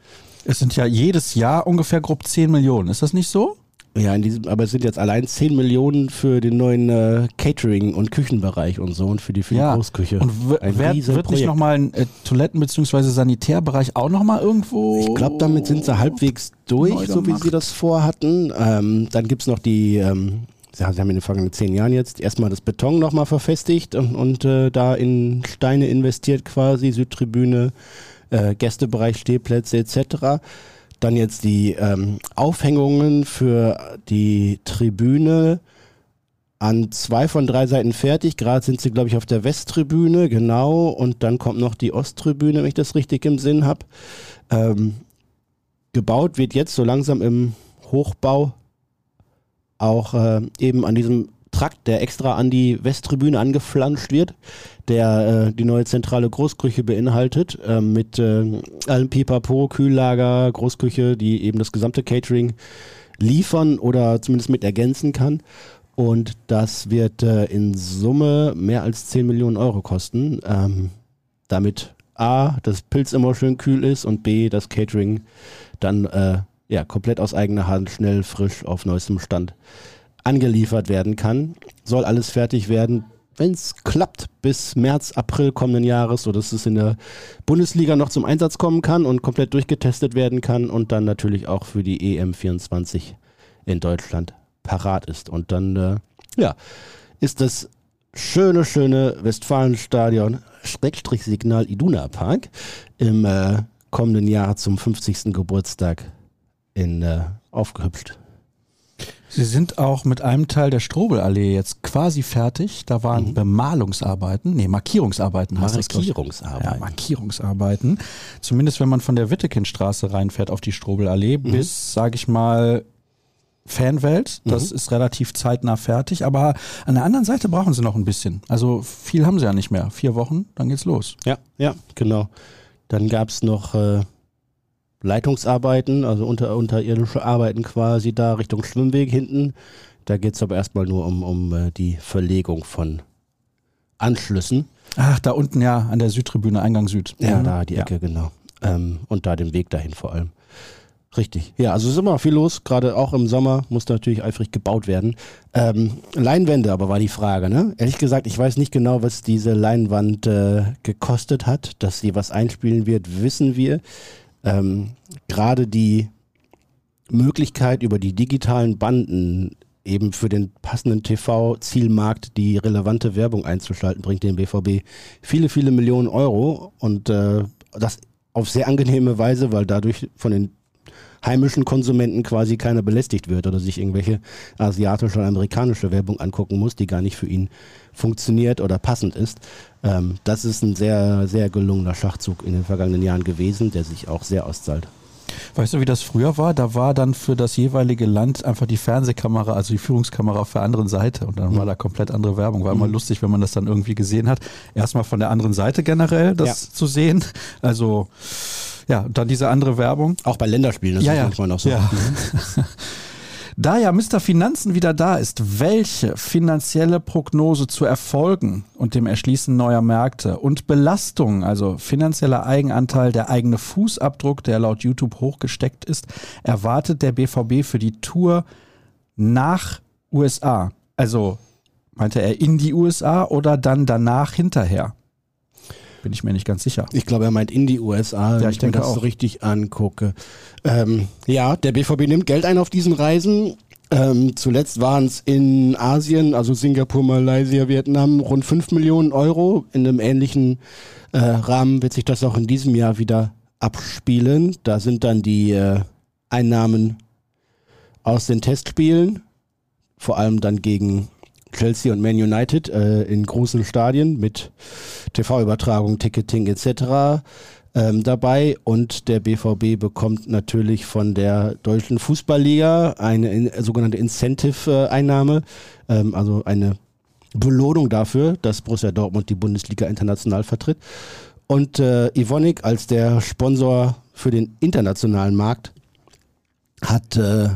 Es sind ja jedes Jahr ungefähr grob 10 Millionen, ist das nicht so? Ja, in diesem, aber es sind jetzt allein 10 Millionen für den neuen äh, Catering- und Küchenbereich und so und für die, für die Ja. Großküche. Und Ein wer, wird nicht Projekt. nochmal ein äh, Toiletten- bzw. Sanitärbereich auch nochmal irgendwo? Ich glaube, damit sind sie halbwegs durch, so wie sie das vorhatten. Ähm, dann gibt es noch die, ähm, sie haben in den vergangenen zehn Jahren jetzt erstmal das Beton nochmal verfestigt und, und äh, da in Steine investiert quasi, Südtribüne, äh, Gästebereich, Stehplätze etc. Dann jetzt die ähm, Aufhängungen für die Tribüne an zwei von drei Seiten fertig. Gerade sind sie, glaube ich, auf der Westtribüne, genau. Und dann kommt noch die Osttribüne, wenn ich das richtig im Sinn habe. Ähm, gebaut wird jetzt so langsam im Hochbau auch äh, eben an diesem Trakt, der extra an die Westtribüne angeflanscht wird, der äh, die neue zentrale Großküche beinhaltet, äh, mit äh, allem Pipapo, Kühllager, Großküche, die eben das gesamte Catering liefern oder zumindest mit ergänzen kann. Und das wird äh, in Summe mehr als 10 Millionen Euro kosten, ähm, damit A, das Pilz immer schön kühl ist und B, das Catering dann äh, ja, komplett aus eigener Hand, schnell, frisch, auf neuestem Stand angeliefert werden kann. Soll alles fertig werden, wenn es klappt, bis März, April kommenden Jahres, sodass es in der Bundesliga noch zum Einsatz kommen kann und komplett durchgetestet werden kann und dann natürlich auch für die EM24 in Deutschland parat ist. Und dann, äh, ja, ist das schöne, schöne Westfalenstadion, Schrägstrich Signal Iduna Park, im äh, kommenden Jahr zum 50. Geburtstag in, äh, aufgehübscht. Sie sind auch mit einem Teil der Strobelallee jetzt quasi fertig. Da waren Mhm. Bemalungsarbeiten, nee, Markierungsarbeiten heißt das. glaub ich. Markierungsarbeit. Ja, Markierungsarbeiten. Zumindest wenn man von der Wittekindstraße reinfährt auf die Strobelallee Mhm. bis, sage ich mal, Fanwelt. Das Mhm. ist relativ zeitnah fertig. Aber an der anderen Seite brauchen sie noch ein bisschen. Also viel haben sie ja nicht mehr. Vier Wochen, dann geht's los. Ja, ja, genau. Dann gab es noch äh, Leitungsarbeiten, also unter, unterirdische Arbeiten quasi da Richtung Schwimmweg hinten. Da geht es aber erstmal nur um, um äh, die Verlegung von Anschlüssen. Ach, da unten ja an der Südtribüne, Eingang Süd. Ja, Mhm. da die Ecke, genau. Ähm, und da den Weg dahin vor allem. Richtig. Ja, also ist immer viel los, gerade auch im Sommer muss natürlich eifrig gebaut werden. Ähm, Leinwände aber war die Frage, ne? Ehrlich gesagt, ich weiß nicht genau, was diese Leinwand äh, gekostet hat. Dass sie was einspielen wird, wissen wir. Ähm, gerade die Möglichkeit über die digitalen Banden eben für den passenden TV-Zielmarkt die relevante Werbung einzuschalten, bringt dem BVB viele, viele Millionen Euro. Und äh, das auf sehr angenehme Weise, weil dadurch von den heimischen Konsumenten quasi keiner belästigt wird oder sich irgendwelche asiatische oder amerikanische Werbung angucken muss, die gar nicht für ihn funktioniert oder passend ist. Ähm, das ist ein sehr, sehr gelungener Schachzug in den vergangenen Jahren gewesen, der sich auch sehr auszahlt. Weißt du, wie das früher war? Da war dann für das jeweilige Land einfach die Fernsehkamera, also die Führungskamera auf der anderen Seite und dann war da komplett andere Werbung. War immer Mhm. lustig, wenn man das dann irgendwie gesehen hat. Erstmal von der anderen Seite generell das Ja. zu sehen. Also ja, dann diese andere Werbung. Auch bei Länderspielen ist Ja, das ja. manchmal noch so. Ja. Da ja Mr. Finanzen wieder da ist, welche finanzielle Prognose zu Erfolgen und dem Erschließen neuer Märkte und Belastung, also finanzieller Eigenanteil, der eigene Fußabdruck, der laut YouTube hochgesteckt ist, erwartet der BVB für die Tour nach USA? Also meinte er in die USA oder dann danach hinterher? Bin ich mir nicht ganz sicher. Ich glaube, er meint in die USA, wenn Ja, ich, ich mir denke das so richtig angucke. Ähm, ja, der BVB nimmt Geld ein auf diesen Reisen. Ähm, zuletzt waren es in Asien, also Singapur, Malaysia, Vietnam, rund 5 Millionen Euro. In einem ähnlichen äh, Rahmen wird sich das auch in diesem Jahr wieder abspielen. Da sind dann die äh, Einnahmen aus den Testspielen, vor allem dann gegen Chelsea und Man United äh, in großen Stadien mit TV-Übertragung, Ticketing etc. Ähm, dabei und der BVB bekommt natürlich von der deutschen Fußballliga eine in, sogenannte Incentive-Einnahme, ähm, also eine Belohnung dafür, dass Borussia Dortmund die Bundesliga international vertritt. Und äh, Ivonik als der Sponsor für den internationalen Markt hat äh,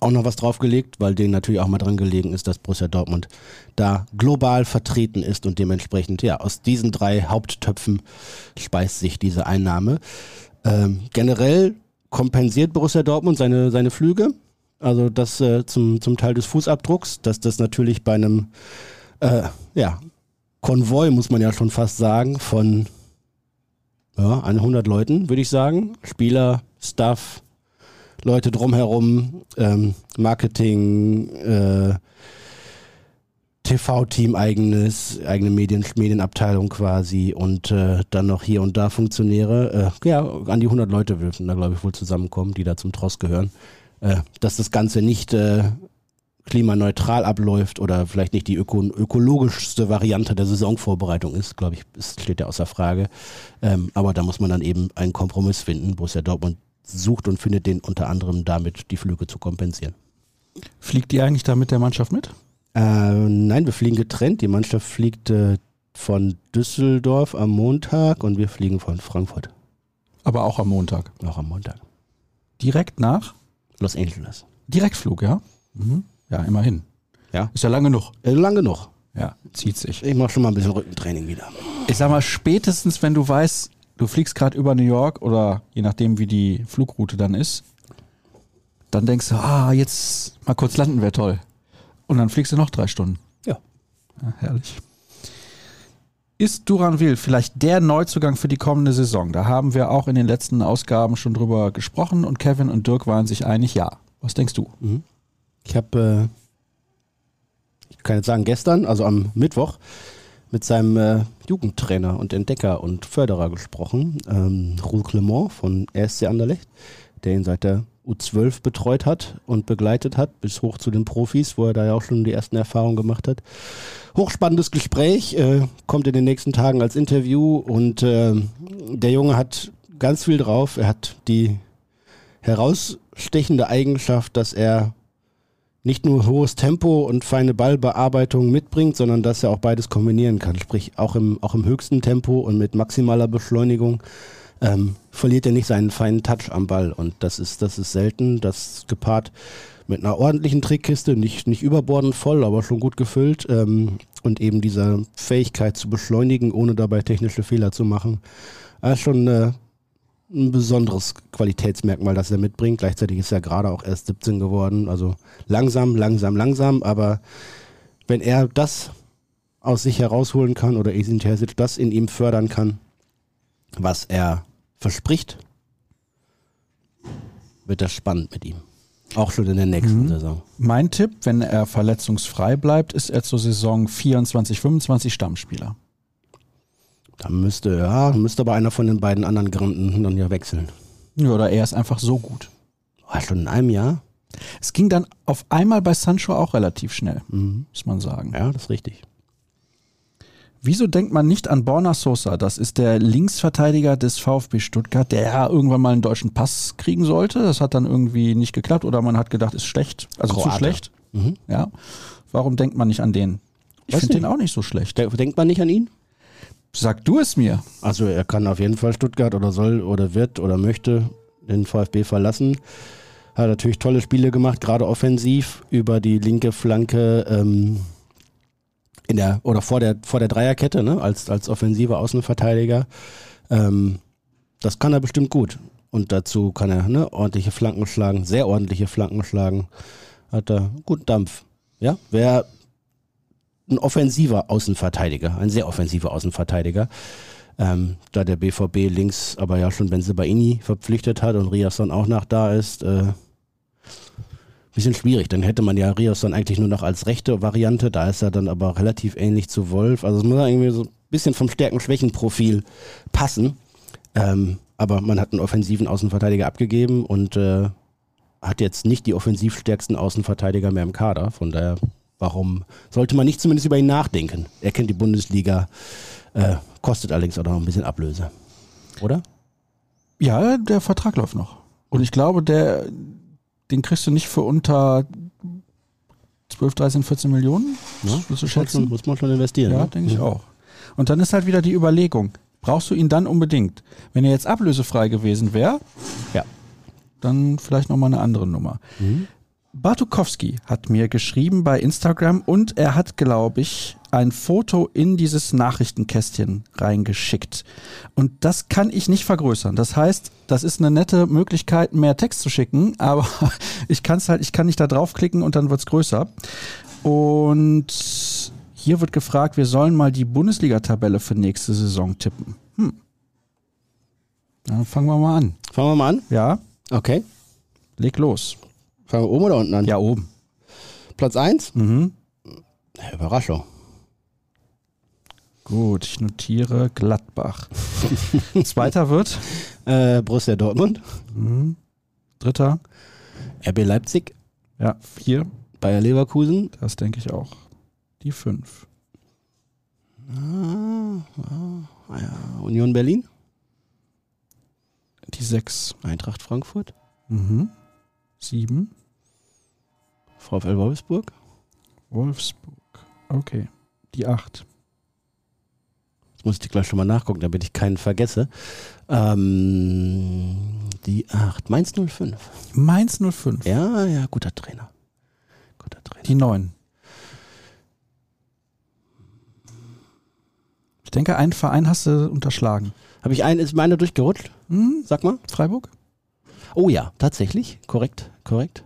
auch noch was draufgelegt, weil denen natürlich auch mal dran gelegen ist, dass Borussia Dortmund da global vertreten ist und dementsprechend, ja, aus diesen drei Haupttöpfen speist sich diese Einnahme. Ähm, generell kompensiert Borussia Dortmund seine, seine Flüge Also das äh, zum, zum Teil des Fußabdrucks, dass das natürlich bei einem äh, ja, Konvoi, muss man ja schon fast sagen, von ja, 100 Leuten, würde ich sagen. Spieler, Staff, Leute drumherum, ähm, Marketing, äh, TV-Team eigenes, eigene Medien, Medienabteilung quasi und äh, dann noch hier und da Funktionäre. Äh, ja, an die 100 Leute dürfen da, glaube ich, wohl zusammenkommen, die da zum Tross gehören. Äh, dass das Ganze nicht äh, klimaneutral abläuft oder vielleicht nicht die öko ökologischste Variante der Saisonvorbereitung ist, glaube ich, ist, steht ja außer Frage. Ähm, aber da muss man dann eben einen Kompromiss finden. Borussia Dortmund sucht und findet den unter anderem damit, die Flüge zu kompensieren. Fliegt ihr eigentlich da mit der Mannschaft mit? Äh, nein, wir fliegen getrennt. Die Mannschaft fliegt äh, von Düsseldorf am Montag und wir fliegen von Frankfurt. Aber auch am Montag. Auch am Montag. Direkt nach? Los Angeles. Direktflug, ja? Mhm. Ja, immerhin. Ja. Ist ja lang genug. Äh, lang genug. Ja, zieht sich. Ich mache schon mal ein bisschen Rückentraining wieder. Ich sag mal, spätestens wenn du weißt, du fliegst gerade über New York oder je nachdem, wie die Flugroute dann ist, dann denkst du, ah, jetzt mal kurz landen wäre toll. Und dann fliegst du noch drei Stunden. Ja. ja herrlich. Ist Duranville vielleicht der Neuzugang für die kommende Saison? Da haben wir auch in den letzten Ausgaben schon drüber gesprochen und Kevin und Dirk waren sich einig, ja. Was denkst du? Mhm. Ich habe, äh, ich kann jetzt sagen, gestern, also am Mittwoch, mit seinem äh, Jugendtrainer und Entdecker und Förderer gesprochen, ähm, Roux Clement von RSC Anderlecht, der ihn seit der U12 betreut hat und begleitet hat, bis hoch zu den Profis, wo er da ja auch schon die ersten Erfahrungen gemacht hat. Hochspannendes Gespräch, äh, kommt in den nächsten Tagen als Interview und äh, der Junge hat ganz viel drauf. Er hat die herausstechende Eigenschaft, dass er nicht nur hohes Tempo und feine Ballbearbeitung mitbringt, sondern dass er auch beides kombinieren kann. Sprich, auch im, auch im höchsten Tempo und mit maximaler Beschleunigung ähm, verliert er nicht seinen feinen Touch am Ball. Und das ist, das ist selten. Das gepaart mit einer ordentlichen Trickkiste, nicht, nicht überbordend voll, aber schon gut gefüllt. Ähm, und eben dieser Fähigkeit zu beschleunigen, ohne dabei technische Fehler zu machen. Das ist schon äh, ein besonderes Qualitätsmerkmal, das er mitbringt. Gleichzeitig ist er gerade auch erst 17 geworden. Also langsam, langsam, langsam. Aber wenn er das aus sich herausholen kann oder Esin Terzic das in ihm fördern kann, was er verspricht, wird das spannend mit ihm. Auch schon in der nächsten mhm. Saison. Mein Tipp, wenn er verletzungsfrei bleibt, ist er zur Saison 24, 25 Stammspieler. Da müsste, ja, müsste aber einer von den beiden anderen Gründen dann ja wechseln. Ja, oder er ist einfach so gut. Oh, schon in einem Jahr? Es ging dann auf einmal bei Sancho auch relativ schnell, mhm. muss man sagen. Ja, das ist richtig. Wieso denkt man nicht an Borna Sosa? Das ist der Linksverteidiger des VfB Stuttgart, der ja irgendwann mal einen deutschen Pass kriegen sollte. Das hat dann irgendwie nicht geklappt oder man hat gedacht, ist schlecht, also Kroate. zu schlecht. Mhm. Ja. Warum denkt man nicht an den? Ich finde den auch nicht so schlecht. Denkt man nicht an ihn? Sag du es mir. Also er kann auf jeden Fall Stuttgart oder soll oder wird oder möchte den VfB verlassen. Hat natürlich tolle Spiele gemacht, gerade offensiv über die linke Flanke ähm, in der oder vor der vor der Dreierkette, ne, als als offensiver Außenverteidiger. Ähm, das kann er bestimmt gut. Und dazu kann er ne, ordentliche Flanken schlagen, sehr ordentliche Flanken schlagen. Hat er guten Dampf. Ja, wer ein offensiver Außenverteidiger, ein sehr offensiver Außenverteidiger. Ähm, da der BVB links aber ja schon Benzebaini verpflichtet hat und Riasson auch nach da ist, äh, bisschen schwierig. Dann hätte man ja Riasson eigentlich nur noch als rechte Variante, da ist er dann aber relativ ähnlich zu Wolf. Also es muss irgendwie so ein bisschen vom Stärken-Schwächen-Profil passen. Ähm, aber man hat einen offensiven Außenverteidiger abgegeben und äh, hat jetzt nicht die offensivstärksten Außenverteidiger mehr im Kader. Von daher Warum sollte man nicht zumindest über ihn nachdenken? Er kennt die Bundesliga, äh, kostet allerdings auch noch ein bisschen Ablöse. Oder? Ja, der Vertrag läuft noch. Und ich glaube, der, den kriegst du nicht für unter 12, 13, 14 Millionen. Ja, du schätzen? muss man schon investieren. Ja, ne? denke ich auch. Und dann ist halt wieder die Überlegung, brauchst du ihn dann unbedingt? Wenn er jetzt ablösefrei gewesen wäre, ja. dann vielleicht nochmal eine andere Nummer. Mhm Bartukowski hat mir geschrieben bei Instagram und er hat, glaube ich, ein Foto in dieses Nachrichtenkästchen reingeschickt. Und das kann ich nicht vergrößern. Das heißt, das ist eine nette Möglichkeit, mehr Text zu schicken, aber ich kann es halt, ich kann nicht da draufklicken und dann wird's größer. Und hier wird gefragt, wir sollen mal die Bundesliga-Tabelle für nächste Saison tippen. Hm. Dann fangen wir mal an. Fangen wir mal an. Ja, Okay. leg los. Fangen wir oben oder unten an? Ja, oben. Platz 1? Mhm. Überraschung. Gut, ich notiere Gladbach. Zweiter wird. Äh, Borussia Dortmund, Mhm. Dritter. RB Leipzig, Ja, vier. Bayer Leverkusen, Das denke ich auch. Die fünf. ah, ah, ja, Union Berlin, Die sechs. Eintracht Frankfurt, Mhm. Sieben. VfL Wolfsburg, Wolfsburg. Okay. Die acht. Jetzt muss ich gleich schon mal nachgucken, damit ich keinen vergesse. Ähm, die 8, Mainz 05. Mainz 05. Ja, ja, guter Trainer. Guter Trainer. Die neun. Ich denke, einen Verein hast du unterschlagen. Habe ich einen, ist meine durchgerutscht? Hm? Sag mal. Freiburg? Oh ja, tatsächlich. Korrekt, korrekt.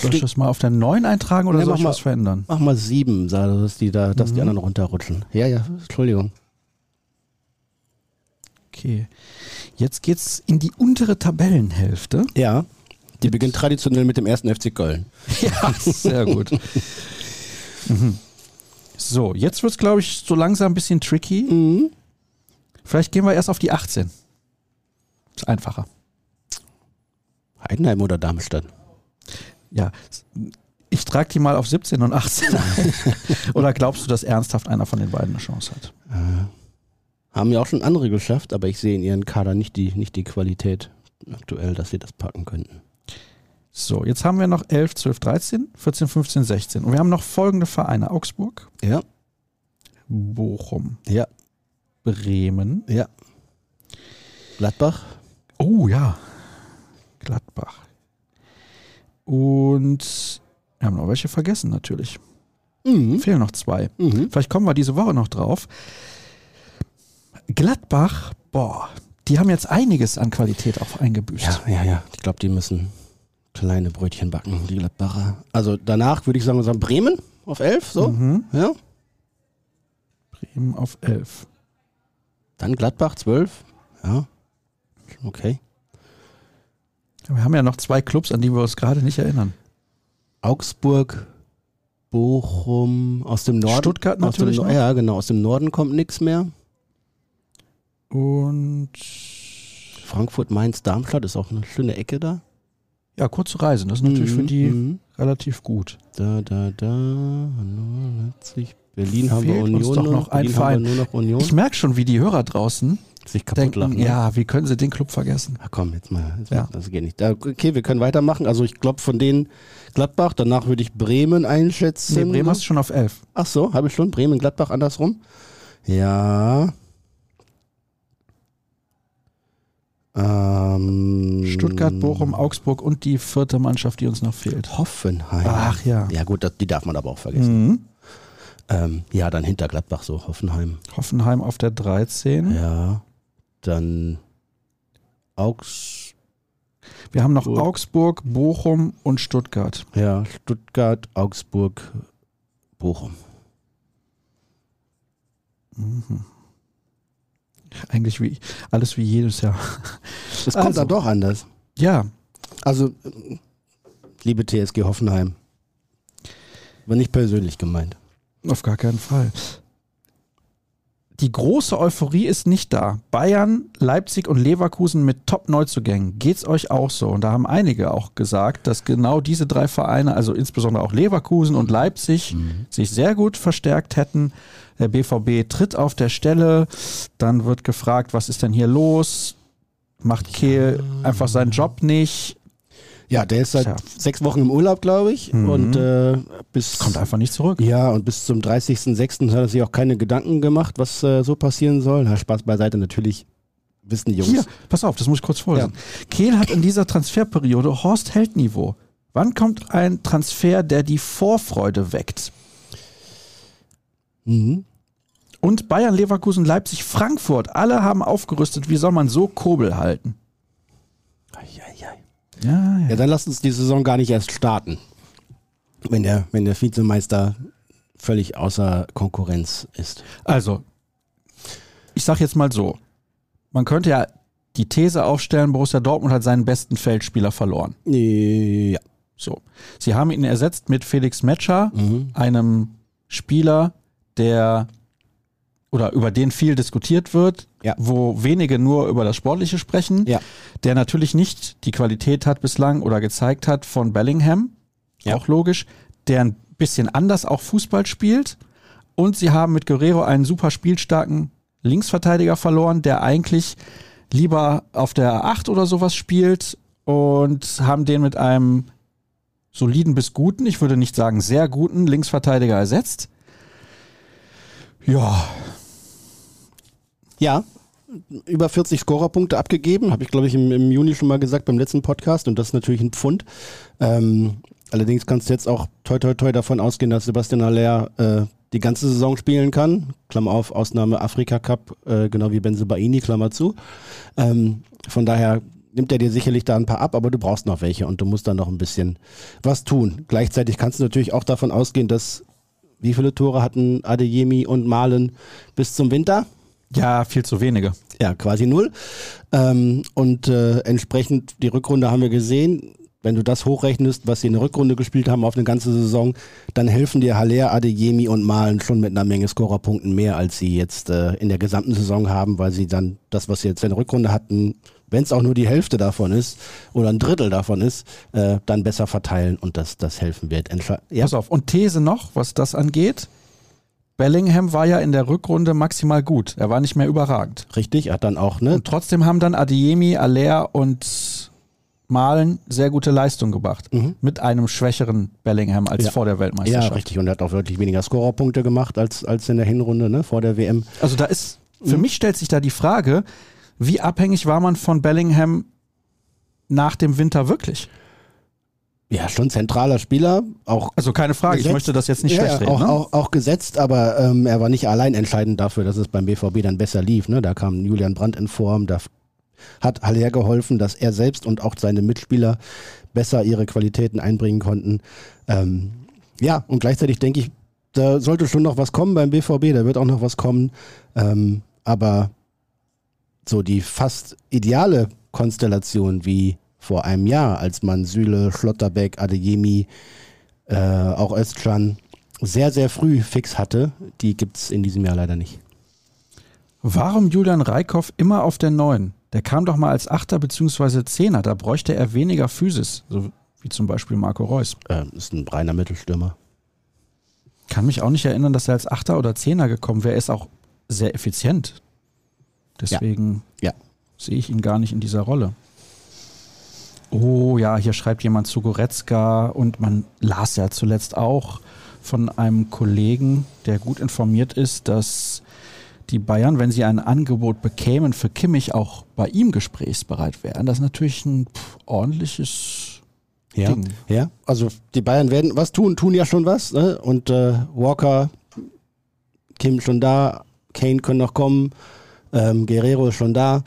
Soll ich das mal auf der neun eintragen oder Ja, soll ich mal. was verändern? Mach mal sieben, sag, dass die da, dass die Mhm. anderen runterrutschen. Ja, ja, Entschuldigung. Okay. Jetzt geht's in die untere Tabellenhälfte. Ja. Die beginnt traditionell mit dem ersten FC Köln. Ja, sehr gut. mhm. So, jetzt wird's, glaube ich, so langsam ein bisschen tricky. Mhm. Vielleicht gehen wir erst auf die 18. Ist einfacher. Heidenheim oder Darmstadt? Ja. Ich trage die mal auf 17 und 18 ein. Oder glaubst du, dass ernsthaft einer von den beiden eine Chance hat? Haben ja auch schon andere geschafft, aber ich sehe in ihren Kader nicht die, nicht die Qualität aktuell, dass sie das packen könnten. So, jetzt haben wir noch 11, 12, 13, 14, 15, 16. Und wir haben noch folgende Vereine. Augsburg, Ja, Bochum, ja, Bremen. ja. Gladbach? Oh ja, Gladbach. Und wir haben noch welche vergessen natürlich. Mhm. Fehlen noch zwei. Mhm. Vielleicht kommen wir diese Woche noch drauf. Gladbach, boah, die haben jetzt einiges an Qualität auch eingebüßt. Ja, ja, ja. Ich glaube, die müssen kleine Brötchen backen, die Gladbacher. Also danach würde ich sagen, wir sagen Bremen auf 11, so. Mhm. Ja. Bremen auf 11. Dann Gladbach 12. Ja. Okay. Wir haben ja noch zwei Clubs, an die wir uns gerade nicht erinnern. Augsburg, Bochum, aus dem Norden. Stuttgart aus dem, natürlich Nor- noch. Ja, genau. Aus dem Norden kommt nichts mehr. Und Frankfurt, Mainz, Darmstadt ist auch eine schöne Ecke da. ja, kurze Reisen. Das ist natürlich für Mhm, die mhm. relativ gut. Da, da, da. Hannover, Leipzig. Berlin haben wir Fehlt uns Union. doch noch ein Berlin Verein. Haben wir nur noch Union. Ich merke schon, wie die Hörer draußen sich kaputt denken, lachen. ne? ja, wie können sie den Club vergessen? Ach komm, jetzt mal. Jetzt Ja. mal das geht nicht. Da, okay, wir können weitermachen. Also ich glaube von denen Gladbach, danach würde ich Bremen einschätzen. Nee, Bremen hast du schon auf 11. Ach so, habe ich schon. Bremen, Gladbach andersrum. Ja. Ähm, Stuttgart, Bochum, Augsburg und die vierte Mannschaft, die uns noch fehlt. Hoffenheim. Ach ja. Ja gut, das, die darf man aber auch vergessen. Mhm. Ähm, ja, dann hinter Gladbach so, Hoffenheim. Hoffenheim auf der 13. Ja. Dann Augs, Wir haben noch. Augsburg, Bochum und Stuttgart. ja, Stuttgart, Augsburg, Bochum. Mhm. Eigentlich wie alles wie jedes Jahr. Das kommt Also. dann doch anders. Ja, Also, liebe TSG Hoffenheim, war nicht persönlich gemeint. auf gar keinen Fall. Die große Euphorie ist nicht da. Bayern, Leipzig und Leverkusen mit Top-Neuzugängen. Geht's euch auch so? Und da haben einige auch gesagt, dass genau diese drei Vereine, also insbesondere auch Leverkusen und Leipzig, sich sehr gut verstärkt hätten. Der BVB tritt auf der Stelle. Dann wird gefragt, was ist denn hier los? Macht Kehl einfach seinen Job nicht? Ja, der ist seit Tja. sechs Wochen im Urlaub, glaube ich. Mhm. Und äh, bis Kommt einfach nicht zurück. ja, und bis zum 30.06. hat er sich auch keine Gedanken gemacht, was äh, so passieren soll. Na, Spaß beiseite, natürlich wissen die Jungs. Hier, pass auf, das muss ich kurz vorlesen. Kehl hat in dieser Transferperiode Horst Held-Niveau. Wann kommt ein Transfer, der die Vorfreude weckt? Mhm. Und Bayern, Leverkusen, Leipzig, Frankfurt, alle haben aufgerüstet. Wie soll man so Kobel halten? Ja, Ja, dann lasst uns die Saison gar nicht erst starten. Wenn der, wenn der Vizemeister völlig außer Konkurrenz ist. Also, ich sag jetzt mal so. Man könnte ja die These aufstellen, Borussia Dortmund hat seinen besten Feldspieler verloren. Ja. So. Sie haben ihn ersetzt mit Felix Metscher, Mhm. einem Spieler, der oder über den viel diskutiert wird, Ja. wo wenige nur über das Sportliche sprechen, Ja. der natürlich nicht die Qualität hat bislang oder gezeigt hat von Bellingham, Ja. auch logisch, der ein bisschen anders auch Fußball spielt und sie haben mit Guerrero einen super spielstarken Linksverteidiger verloren, der eigentlich lieber auf der 8 oder sowas spielt und haben den mit einem soliden bis guten, ich würde nicht sagen sehr guten Linksverteidiger ersetzt. Ja, Ja, über 40 Scorerpunkte abgegeben, habe ich glaube ich im, im Juni schon mal gesagt beim letzten Podcast und das ist natürlich ein Pfund. Ähm, allerdings kannst du jetzt auch toi toi toi davon ausgehen, dass Sebastian Aller äh, die ganze Saison spielen kann. Klammer auf, Ausnahme Afrika Cup, äh, genau wie Benzebaini, Klammer zu. Ähm, von daher nimmt er dir sicherlich da ein paar ab, aber du brauchst noch welche und du musst da noch ein bisschen was tun. Gleichzeitig kannst du natürlich auch davon ausgehen, dass wie viele Tore hatten Adeyemi und Malen bis zum Winter? Ja, viel zu wenige. Ja, quasi null. Ähm, und äh, entsprechend, die Rückrunde haben wir gesehen. Wenn du das hochrechnest, was sie in der Rückrunde gespielt haben auf eine ganze Saison, dann helfen dir Haller, Adeyemi und Malen schon mit einer Menge Scorerpunkten mehr, als sie jetzt äh, in der gesamten Saison haben, weil sie dann das, was sie jetzt in der Rückrunde hatten, wenn es auch nur die Hälfte davon ist oder ein Drittel davon ist, äh, dann besser verteilen und das, das helfen wird. Entsche ja. Pass auf. Und These noch, was das angeht. Bellingham war ja in der Rückrunde maximal gut. Er war nicht mehr überragend. Richtig, er hat dann auch, ne? Und trotzdem haben dann Adiemi, Aller und Malen sehr gute Leistung gebracht. Mhm. Mit einem schwächeren Bellingham als Ja. vor der Ja, Weltmeisterschaft. richtig. Und er hat auch wirklich weniger Scorerpunkte gemacht als, als in der Hinrunde, ne? Vor der WM. Also da ist, für Mhm. mich stellt sich da die Frage, wie abhängig war man von Bellingham nach dem Winter wirklich? Ja, schon zentraler Spieler, auch Also keine Frage, ich Gesetzt. möchte das jetzt nicht ja, schlecht reden. auch, ne? auch, auch gesetzt, aber ähm, er war nicht allein entscheidend dafür, dass es beim BVB dann besser lief. Ne? Da kam Julian Brandt in Form, da hat Haller geholfen, dass er selbst und auch seine Mitspieler besser ihre Qualitäten einbringen konnten. Ähm, ja, und gleichzeitig denke ich, da sollte schon noch was kommen beim BVB, da wird auch noch was kommen. Ähm, aber so die fast ideale Konstellation wie vor einem Jahr, als man Süle, Schlotterbeck, Adeyemi, äh, auch Özcan sehr, sehr früh fix hatte, die gibt's in diesem Jahr leider nicht. Warum Julian Reikhoff immer auf der Neuen? Der kam doch mal als Achter bzw. Zehner, da bräuchte er weniger Physis, so wie zum Beispiel Marco Reus. Äh, ist ein reiner Mittelstürmer. Kann mich auch nicht erinnern, dass er als Achter oder Zehner gekommen wäre. Er ist auch sehr effizient. Deswegen Ja. sehe ich ihn gar nicht in dieser Rolle. Oh ja, hier schreibt jemand zu Goretzka und man las ja zuletzt auch von einem Kollegen, der gut informiert ist, dass die Bayern, wenn sie ein Angebot bekämen für Kimmich, auch bei ihm gesprächsbereit wären. Das ist natürlich ein pff, ordentliches Ja, Ding. ja. Also die Bayern werden was tun, tun ja schon was. Ne? Und äh, Walker, Kim schon da, Kane können noch kommen, ähm, Guerrero ist schon da.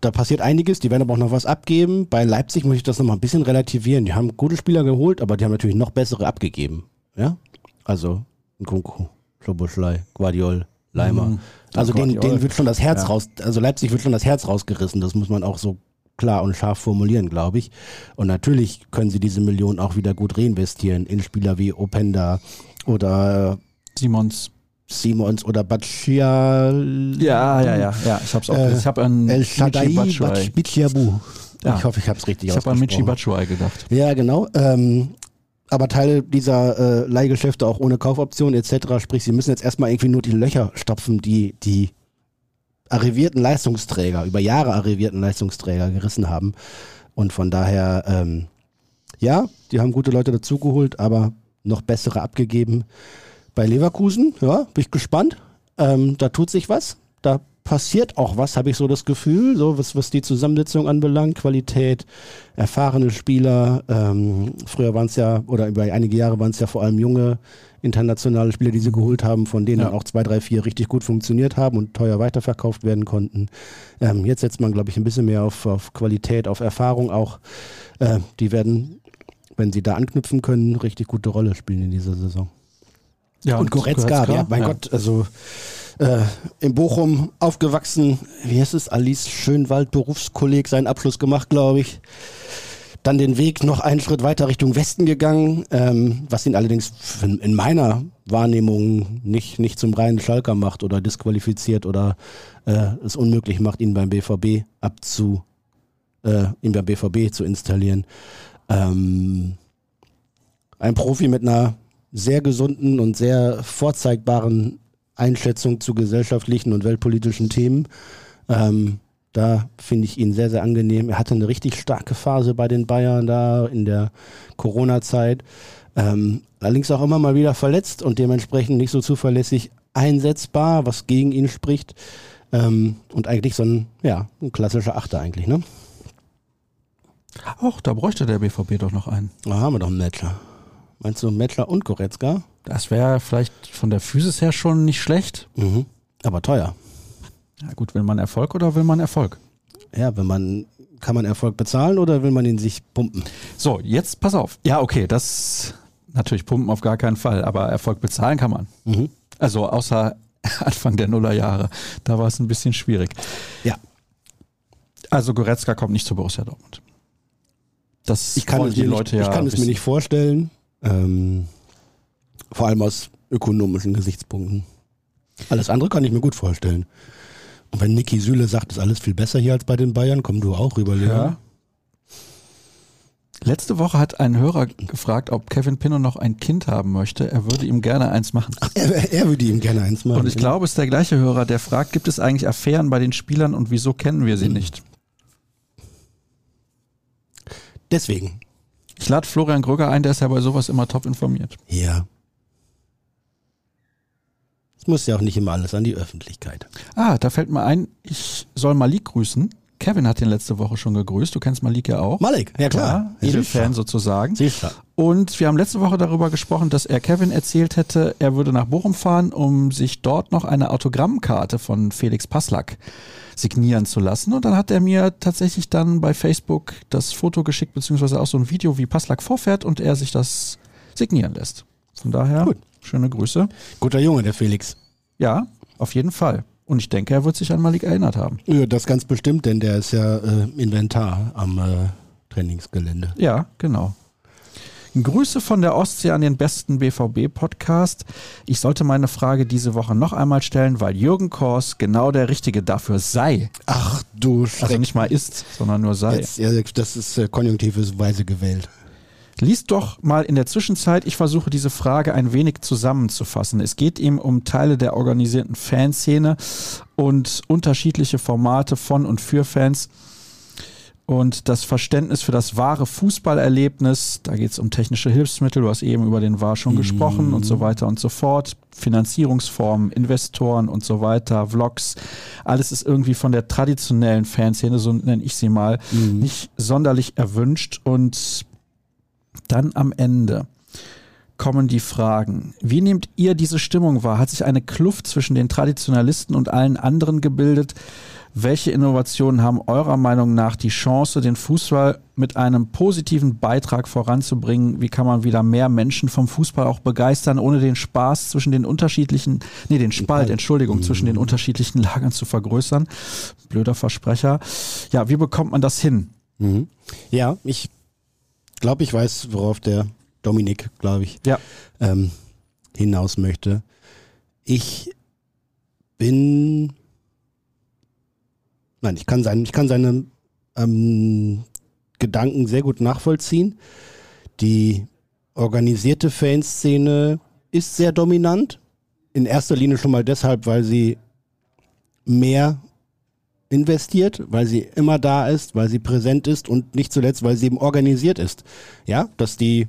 Da passiert einiges, die werden aber auch noch was abgeben. Bei Leipzig muss ich das nochmal ein bisschen relativieren. Die haben gute Spieler geholt, aber die haben natürlich noch bessere abgegeben. Ja, also Nkunku, Schoboschlei, Guardiol, Leimer. Mhm. Also denen, denen wird schon das Herz Ja. raus, also Leipzig wird schon das Herz rausgerissen, das muss man auch so klar und scharf formulieren, glaube ich. Und natürlich können sie diese Millionen auch wieder gut reinvestieren in Spieler wie Openda oder Simons. Simons oder Batschia. Ja, ja, ja, ja. Ich hab's auch. Äh, ich habe an El Shaddai. Batschiabu. Ja. Ich hoffe, ich habe es richtig Ich habe an Michi. Batshuayi gedacht. Ja, genau. Ähm, aber Teile dieser äh, Leihgeschäfte auch ohne Kaufoption etc. Sprich, sie müssen jetzt erstmal irgendwie nur die Löcher stopfen, die die arrivierten Leistungsträger, über Jahre arrivierten Leistungsträger gerissen haben. Und von daher, ähm, ja, die haben gute Leute dazugeholt, aber noch bessere abgegeben. Bei Leverkusen, ja, bin ich gespannt. Ähm, da tut sich was. Da passiert auch was, habe ich so das Gefühl, so was, was die Zusammensetzung anbelangt, Qualität, erfahrene Spieler. Ähm, früher waren es ja, oder über einige Jahre waren es ja vor allem junge internationale Spieler, die sie geholt haben, von denen ja. auch zwei, drei, vier richtig gut funktioniert haben und teuer weiterverkauft werden konnten. Ähm, jetzt setzt man, glaube ich, ein bisschen mehr auf, auf Qualität, auf Erfahrung auch. Äh, die werden, wenn sie da anknüpfen können, richtig gute Rolle spielen in dieser Saison. Ja, und, Goretzka, Goretzka, ja, mein ja. Gott, also äh, in Bochum aufgewachsen, wie heißt es, Alice Schönwald, Berufskolleg, seinen Abschluss gemacht, glaube ich dann den Weg noch einen Schritt weiter Richtung Westen gegangen, ähm, was ihn allerdings in meiner Wahrnehmung nicht, nicht zum reinen Schalker macht oder disqualifiziert oder äh, es unmöglich macht, ihn beim BVB abzu, äh, ihn beim BVB zu installieren. Ähm, ein Profi mit einer sehr gesunden und sehr vorzeigbaren Einschätzung zu gesellschaftlichen und weltpolitischen Themen. Ähm, da finde ich ihn sehr, sehr angenehm. Er hatte eine richtig starke Phase bei den Bayern da in der Corona-Zeit. Ähm, allerdings auch immer mal wieder verletzt und dementsprechend nicht so zuverlässig einsetzbar, was gegen ihn spricht. Ähm, und eigentlich so ein, ja, ein klassischer Achter eigentlich, ne? Ach, da bräuchte der BVB doch noch einen. Da haben wir doch einen Mettler. Meinst du Mettler und Goretzka? Das wäre vielleicht von der Physis her schon nicht schlecht. Mhm. Aber teuer. Ja gut, will man Erfolg oder will man Erfolg? Ja, wenn man, kann man Erfolg bezahlen oder will man ihn sich pumpen? So, jetzt pass auf. Ja, okay, das natürlich pumpen auf gar keinen Fall, aber Erfolg bezahlen kann man. Mhm. Also außer Anfang der Nullerjahre, da war es ein bisschen schwierig. Ja. Also Goretzka kommt nicht zu Borussia Dortmund. Das ich kann, es, die Leute nicht, ja ich kann es mir nicht vorstellen. Ähm, vor allem aus ökonomischen Gesichtspunkten. Alles andere kann ich mir gut vorstellen. Und wenn Niki Süle sagt, ist alles viel besser hier als bei den Bayern, komm du auch rüber, Leon. Ja. Letzte Woche hat ein Hörer gefragt, ob Kevin Pinno noch ein Kind haben möchte. Er würde ihm gerne eins machen. Ach, er, er, würde ihm gerne eins machen. Und ich ja. glaube, es ist der gleiche Hörer, der fragt, gibt es eigentlich Affären bei den Spielern und wieso kennen wir sie mhm. nicht? Deswegen. Ich lade Florian Gröger ein, der ist ja bei sowas immer top informiert. Ja muss ja auch nicht immer alles an die Öffentlichkeit. Ah, da fällt mir ein, ich soll Malik grüßen. Kevin hat den letzte Woche schon gegrüßt. Du kennst Malik ja auch. Malik, ja klar. Ja, Edelfan sozusagen. Sicher. Und wir haben letzte Woche darüber gesprochen, dass er Kevin erzählt hätte, er würde nach Bochum fahren, um sich dort noch eine Autogrammkarte von Felix Passlack signieren zu lassen. Und dann hat er mir tatsächlich dann bei Facebook das Foto geschickt, beziehungsweise auch so ein Video, wie Passlack vorfährt und er sich das signieren lässt. Von daher, Gut. schöne Grüße. Guter Junge, der Felix. Ja, auf jeden Fall. Und ich denke, er wird sich an Malik erinnert haben. Ja, das ganz bestimmt, denn der ist ja äh, Inventar am äh, Trainingsgelände. Ja, genau. Grüße von der Ostsee an den besten BVB-Podcast. Ich sollte meine Frage diese Woche noch einmal stellen, weil Jürgen Kors genau der Richtige dafür sei. Ach du Schreck. Also nicht mal ist, sondern nur sei. Jetzt, ja, das ist äh, konjunktives gewählt. Lies doch mal in der Zwischenzeit, ich versuche diese Frage ein wenig zusammenzufassen. Es geht ihm um Teile der organisierten Fanszene und unterschiedliche Formate von und für Fans und das Verständnis für das wahre Fußballerlebnis. Da geht es um technische Hilfsmittel, du hast eben über den War schon mhm. gesprochen und so weiter und so fort. Finanzierungsformen, Investoren und so weiter, Vlogs. Alles ist irgendwie von der traditionellen Fanszene, so nenne ich sie mal, mhm. nicht sonderlich erwünscht und dann am Ende kommen die Fragen. Wie nehmt ihr diese Stimmung wahr? Hat sich eine Kluft zwischen den Traditionalisten und allen anderen gebildet? Welche Innovationen haben eurer Meinung nach die Chance, den Fußball mit einem positiven Beitrag voranzubringen? Wie kann man wieder mehr Menschen vom Fußball auch begeistern, ohne den Spaß zwischen den unterschiedlichen, nee, den Spalt, Entschuldigung, zwischen den mhm. unterschiedlichen Lagern zu vergrößern? Blöder Versprecher. Ja, wie bekommt man das hin? Mhm. Ja, ich glaube, ich weiß, worauf der Dominik, glaube ich, ja. ähm, hinaus möchte. Ich bin, nein, ich kann, sein, ich kann seine ähm, Gedanken sehr gut nachvollziehen. Die organisierte Fanszene ist sehr dominant. In erster Linie schon mal deshalb, weil sie mehr investiert, weil sie immer da ist, weil sie präsent ist und nicht zuletzt, weil sie eben organisiert ist. Ja, dass die,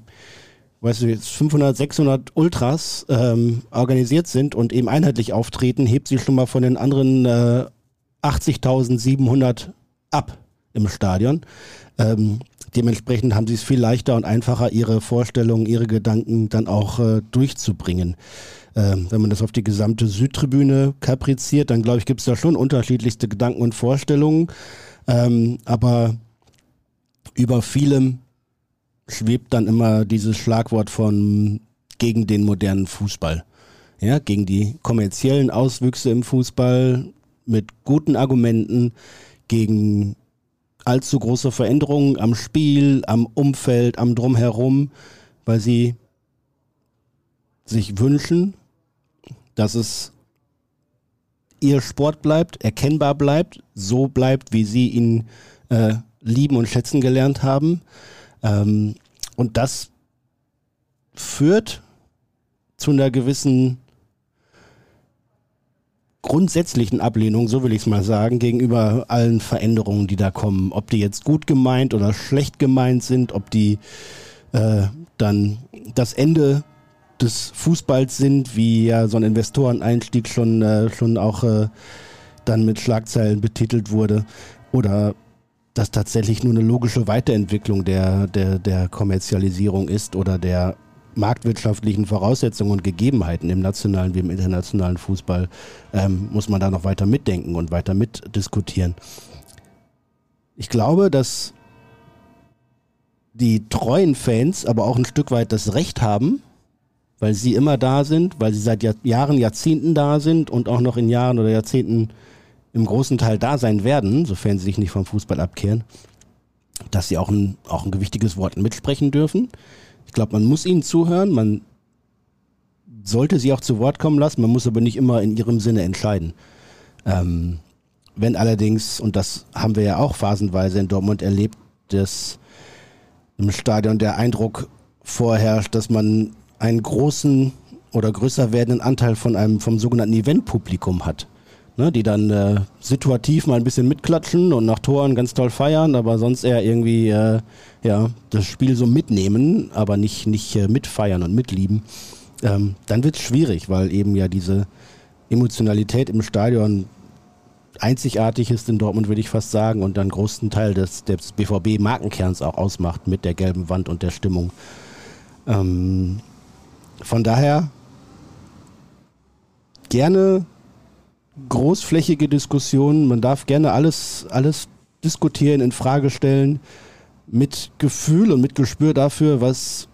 weißt du, jetzt 500, 600 Ultras ähm, organisiert sind und eben einheitlich auftreten, hebt sie schon mal von den anderen äh, 80.700 ab im Stadion. Ähm, dementsprechend haben sie es viel leichter und einfacher, ihre Vorstellungen, ihre Gedanken dann auch äh, durchzubringen. Ähm, wenn man das auf die gesamte Südtribüne kapriziert, dann glaube ich, gibt es da schon unterschiedlichste Gedanken und Vorstellungen. Ähm, aber über vielem schwebt dann immer dieses Schlagwort von gegen den modernen Fußball. Ja, gegen die kommerziellen Auswüchse im Fußball mit guten Argumenten, gegen allzu große Veränderungen am Spiel, am Umfeld, am Drumherum, weil sie sich wünschen, dass es ihr Sport bleibt, erkennbar bleibt, so bleibt, wie sie ihn äh, lieben und schätzen gelernt haben. Ähm, und das führt zu einer gewissen grundsätzlichen Ablehnung, so will ich es mal sagen, gegenüber allen Veränderungen, die da kommen. Ob die jetzt gut gemeint oder schlecht gemeint sind, ob die äh, dann das Ende des Fußballs sind, wie ja so ein Investoreneinstieg schon, äh, schon auch äh, dann mit Schlagzeilen betitelt wurde, oder das tatsächlich nur eine logische Weiterentwicklung der, der, der Kommerzialisierung ist oder der marktwirtschaftlichen Voraussetzungen und Gegebenheiten im nationalen wie im internationalen Fußball, ähm, muss man da noch weiter mitdenken und weiter mitdiskutieren. Ich glaube, dass die treuen Fans aber auch ein Stück weit das Recht haben, weil sie immer da sind, weil sie seit Jahr Jahren, Jahrzehnten da sind und auch noch in Jahren oder Jahrzehnten im großen Teil da sein werden, sofern sie sich nicht vom Fußball abkehren, dass sie auch ein, auch ein gewichtiges Wort mitsprechen dürfen. Ich glaube, man muss ihnen zuhören, man sollte sie auch zu Wort kommen lassen, man muss aber nicht immer in ihrem Sinne entscheiden. Ähm, wenn allerdings, und das haben wir ja auch phasenweise in Dortmund erlebt, dass im Stadion der Eindruck vorherrscht, dass man einen großen oder größer werdenden Anteil von einem vom sogenannten Eventpublikum hat. Ne, die dann äh, situativ mal ein bisschen mitklatschen und nach Toren ganz toll feiern, aber sonst eher irgendwie äh, ja, das Spiel so mitnehmen, aber nicht, nicht äh, mitfeiern und mitlieben. Ähm, dann wird es schwierig, weil eben ja diese Emotionalität im Stadion einzigartig ist in Dortmund, würde ich fast sagen, und dann großen Teil des, des BVB-Markenkerns auch ausmacht mit der gelben Wand und der Stimmung. Ähm, von daher gerne großflächige Diskussionen. Man darf gerne alles, alles diskutieren, in Frage stellen, mit Gefühl und mit Gespür dafür, was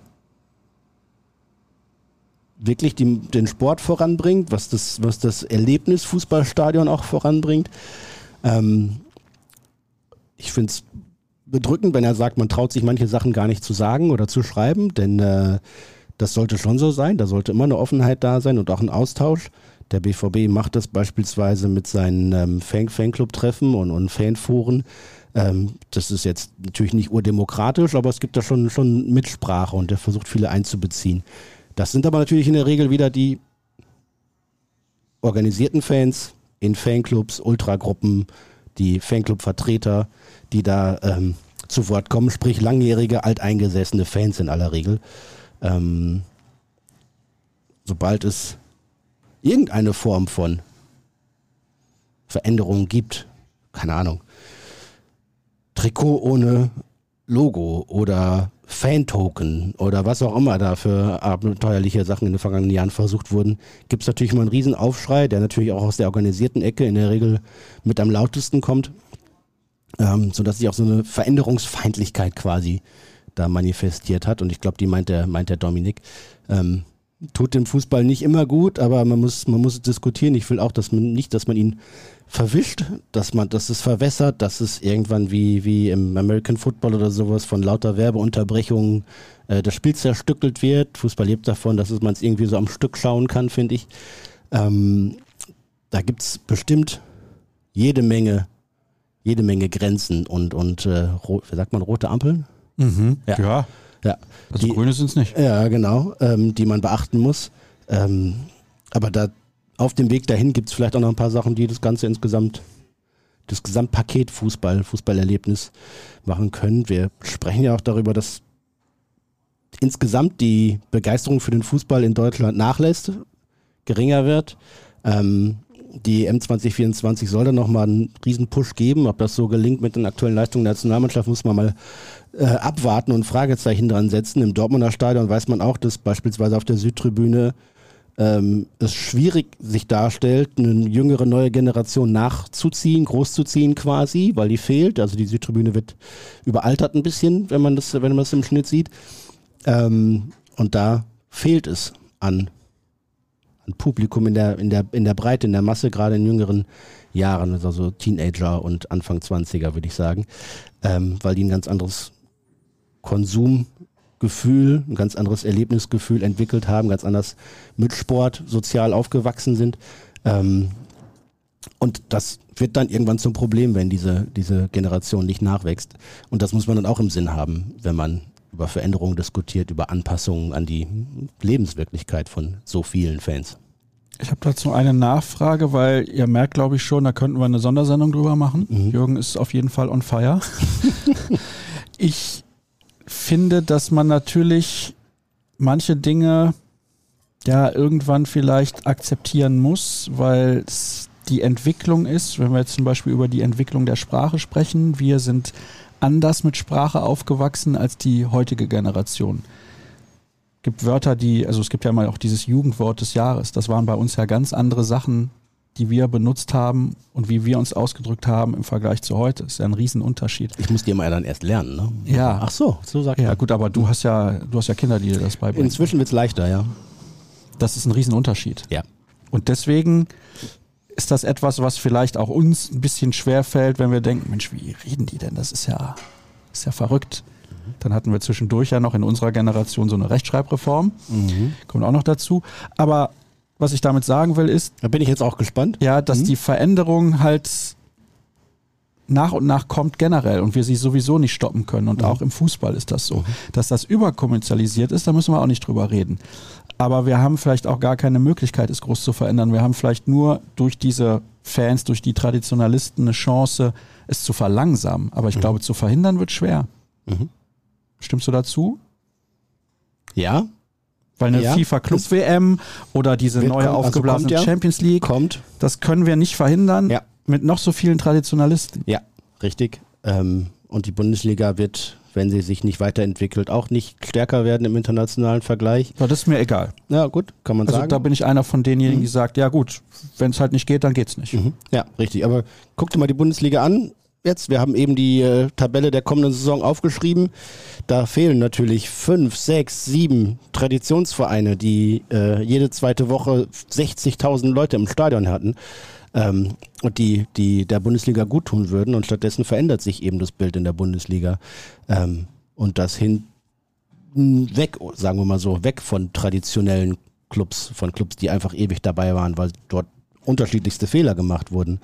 wirklich die, den Sport voranbringt, was das, was das Erlebnis Fußballstadion auch voranbringt. Ähm, ich finde es bedrückend, wenn er sagt, man traut sich manche Sachen gar nicht zu sagen oder zu schreiben, denn äh, das sollte schon so sein. Da sollte immer eine Offenheit da sein und auch ein Austausch. Der BVB macht das beispielsweise mit seinen ähm, Fan Fanclub-Treffen und, und Fanforen. Ähm, das ist jetzt natürlich nicht urdemokratisch, aber es gibt da schon, schon Mitsprache und der versucht viele einzubeziehen. Das sind aber natürlich in der Regel wieder die organisierten Fans in Fanclubs, Ultragruppen, die Fanclub-Vertreter, die da ähm, zu Wort kommen, sprich langjährige, alteingesessene Fans in aller Regel. Ähm, sobald es irgendeine Form von Veränderung gibt, keine Ahnung, Trikot ohne Logo oder Fan-Token oder was auch immer da für abenteuerliche Sachen in den vergangenen Jahren versucht wurden, gibt es natürlich mal einen riesen Aufschrei, der natürlich auch aus der organisierten Ecke in der Regel mit am lautesten kommt, ähm, sodass sich auch so eine Veränderungsfeindlichkeit quasi da manifestiert hat. Und ich glaube, die meint der, meint der Dominik. Ähm, tut dem Fußball nicht immer gut, aber man muss, man muss es diskutieren. Ich will auch, dass man nicht, dass man ihn verwischt, dass man, dass es verwässert, dass es irgendwann wie, wie im American Football oder sowas von lauter Werbeunterbrechungen äh, das Spiel zerstückelt wird. Fußball lebt davon, dass man es irgendwie so am Stück schauen kann, finde ich. Ähm, da gibt es bestimmt jede Menge, jede Menge Grenzen und, und äh, wie sagt man, rote Ampeln? Mhm, ja. ja. Ja. Also die, grüne sind es nicht. Ja, genau, ähm, die man beachten muss. Ähm, aber da auf dem Weg dahin gibt es vielleicht auch noch ein paar Sachen, die das Ganze insgesamt, das Gesamtpaket Fußball, Fußballerlebnis machen können. Wir sprechen ja auch darüber, dass insgesamt die Begeisterung für den Fußball in Deutschland nachlässt, geringer wird. Ähm, die M2024 soll dann nochmal einen riesen Push geben. Ob das so gelingt mit den aktuellen Leistungen der Nationalmannschaft, muss man mal äh, abwarten und Fragezeichen dran setzen. Im Dortmunder Stadion weiß man auch, dass beispielsweise auf der Südtribüne ähm, es schwierig sich darstellt, eine jüngere neue Generation nachzuziehen, großzuziehen quasi, weil die fehlt. Also die Südtribüne wird überaltert ein bisschen, wenn man das, wenn man das im Schnitt sieht. Ähm, und da fehlt es an, Publikum in der, in, der, in der Breite, in der Masse, gerade in jüngeren Jahren, also Teenager und Anfang 20er, würde ich sagen, ähm, weil die ein ganz anderes Konsumgefühl, ein ganz anderes Erlebnisgefühl entwickelt haben, ganz anders mit Sport sozial aufgewachsen sind. Ähm, und das wird dann irgendwann zum Problem, wenn diese, diese Generation nicht nachwächst. Und das muss man dann auch im Sinn haben, wenn man über Veränderungen diskutiert, über Anpassungen an die Lebenswirklichkeit von so vielen Fans. Ich habe dazu eine Nachfrage, weil ihr merkt, glaube ich schon, da könnten wir eine Sondersendung drüber machen. Mhm. Jürgen ist auf jeden Fall on fire. ich finde, dass man natürlich manche Dinge ja irgendwann vielleicht akzeptieren muss, weil es die Entwicklung ist. Wenn wir jetzt zum Beispiel über die Entwicklung der Sprache sprechen, wir sind anders mit Sprache aufgewachsen als die heutige Generation. Es gibt Wörter, die, also es gibt ja mal auch dieses Jugendwort des Jahres. Das waren bei uns ja ganz andere Sachen, die wir benutzt haben und wie wir uns ausgedrückt haben im Vergleich zu heute. Das ist ja ein Riesenunterschied. Ich muss dir mal dann erst lernen, ne? Ja. Ach so, so sagt Ja, man. gut, aber du hast ja, du hast ja Kinder, die dir das beibringen. Inzwischen wird es leichter, ja. Das ist ein Riesenunterschied. Ja. Und deswegen ist das etwas, was vielleicht auch uns ein bisschen schwer fällt, wenn wir denken, Mensch, wie reden die denn? Das ist ja, ist ja verrückt. Dann hatten wir zwischendurch ja noch in unserer Generation so eine Rechtschreibreform. Mhm. Kommt auch noch dazu. Aber was ich damit sagen will, ist. Da bin ich jetzt auch gespannt. Ja, dass mhm. die Veränderung halt nach und nach kommt generell und wir sie sowieso nicht stoppen können. Und mhm. auch im Fußball ist das so. Mhm. Dass das überkommerzialisiert ist, da müssen wir auch nicht drüber reden. Aber wir haben vielleicht auch gar keine Möglichkeit, es groß zu verändern. Wir haben vielleicht nur durch diese Fans, durch die Traditionalisten eine Chance, es zu verlangsamen. Aber ich mhm. glaube, zu verhindern wird schwer. Mhm. Stimmst du dazu? Ja, weil eine ja, FIFA Club WM oder diese neue kommen, aufgeblasene also kommt, ja. Champions League, kommt. das können wir nicht verhindern ja. Mit noch so vielen Traditionalisten. Ja, richtig. Ähm, und die Bundesliga wird, wenn sie sich nicht weiterentwickelt, auch nicht stärker werden im internationalen Vergleich. Ja, das ist mir egal. Ja, gut, kann man also sagen. Da bin ich einer von denjenigen, mhm. die sagt, ja gut, wenn es halt nicht geht, dann geht's nicht. Mhm. Ja, richtig. Aber guck dir mal die Bundesliga an jetzt. Wir haben eben die äh, Tabelle der kommenden Saison aufgeschrieben. Da fehlen natürlich fünf, sechs, sieben Traditionsvereine, die äh, jede zweite Woche 60.000 Leute im Stadion hatten ähm, und die, die der Bundesliga gut tun würden. Und stattdessen verändert sich eben das Bild in der Bundesliga. Ähm, und das hin weg, sagen wir mal so, weg von traditionellen Clubs, von Clubs, die einfach ewig dabei waren, weil dort unterschiedlichste Fehler gemacht wurden.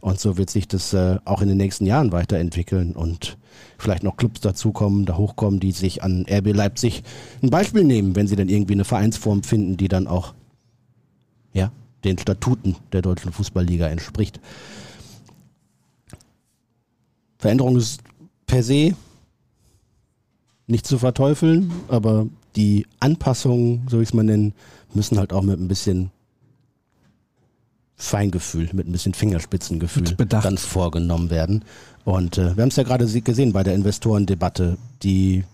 Und so wird sich das äh, auch in den nächsten Jahren weiterentwickeln und vielleicht noch Clubs dazukommen, da hochkommen, die sich an RB Leipzig ein Beispiel nehmen, wenn sie dann irgendwie eine Vereinsform finden, die dann auch ja, den Statuten der deutschen Fußballliga entspricht. Veränderung ist per se nicht zu verteufeln, aber die Anpassungen, so wie ich es mal nennen, müssen halt auch mit ein bisschen Feingefühl, mit ein bisschen Fingerspitzengefühl dann vorgenommen werden. Und äh, wir haben es ja gerade gesehen bei der Investorendebatte, die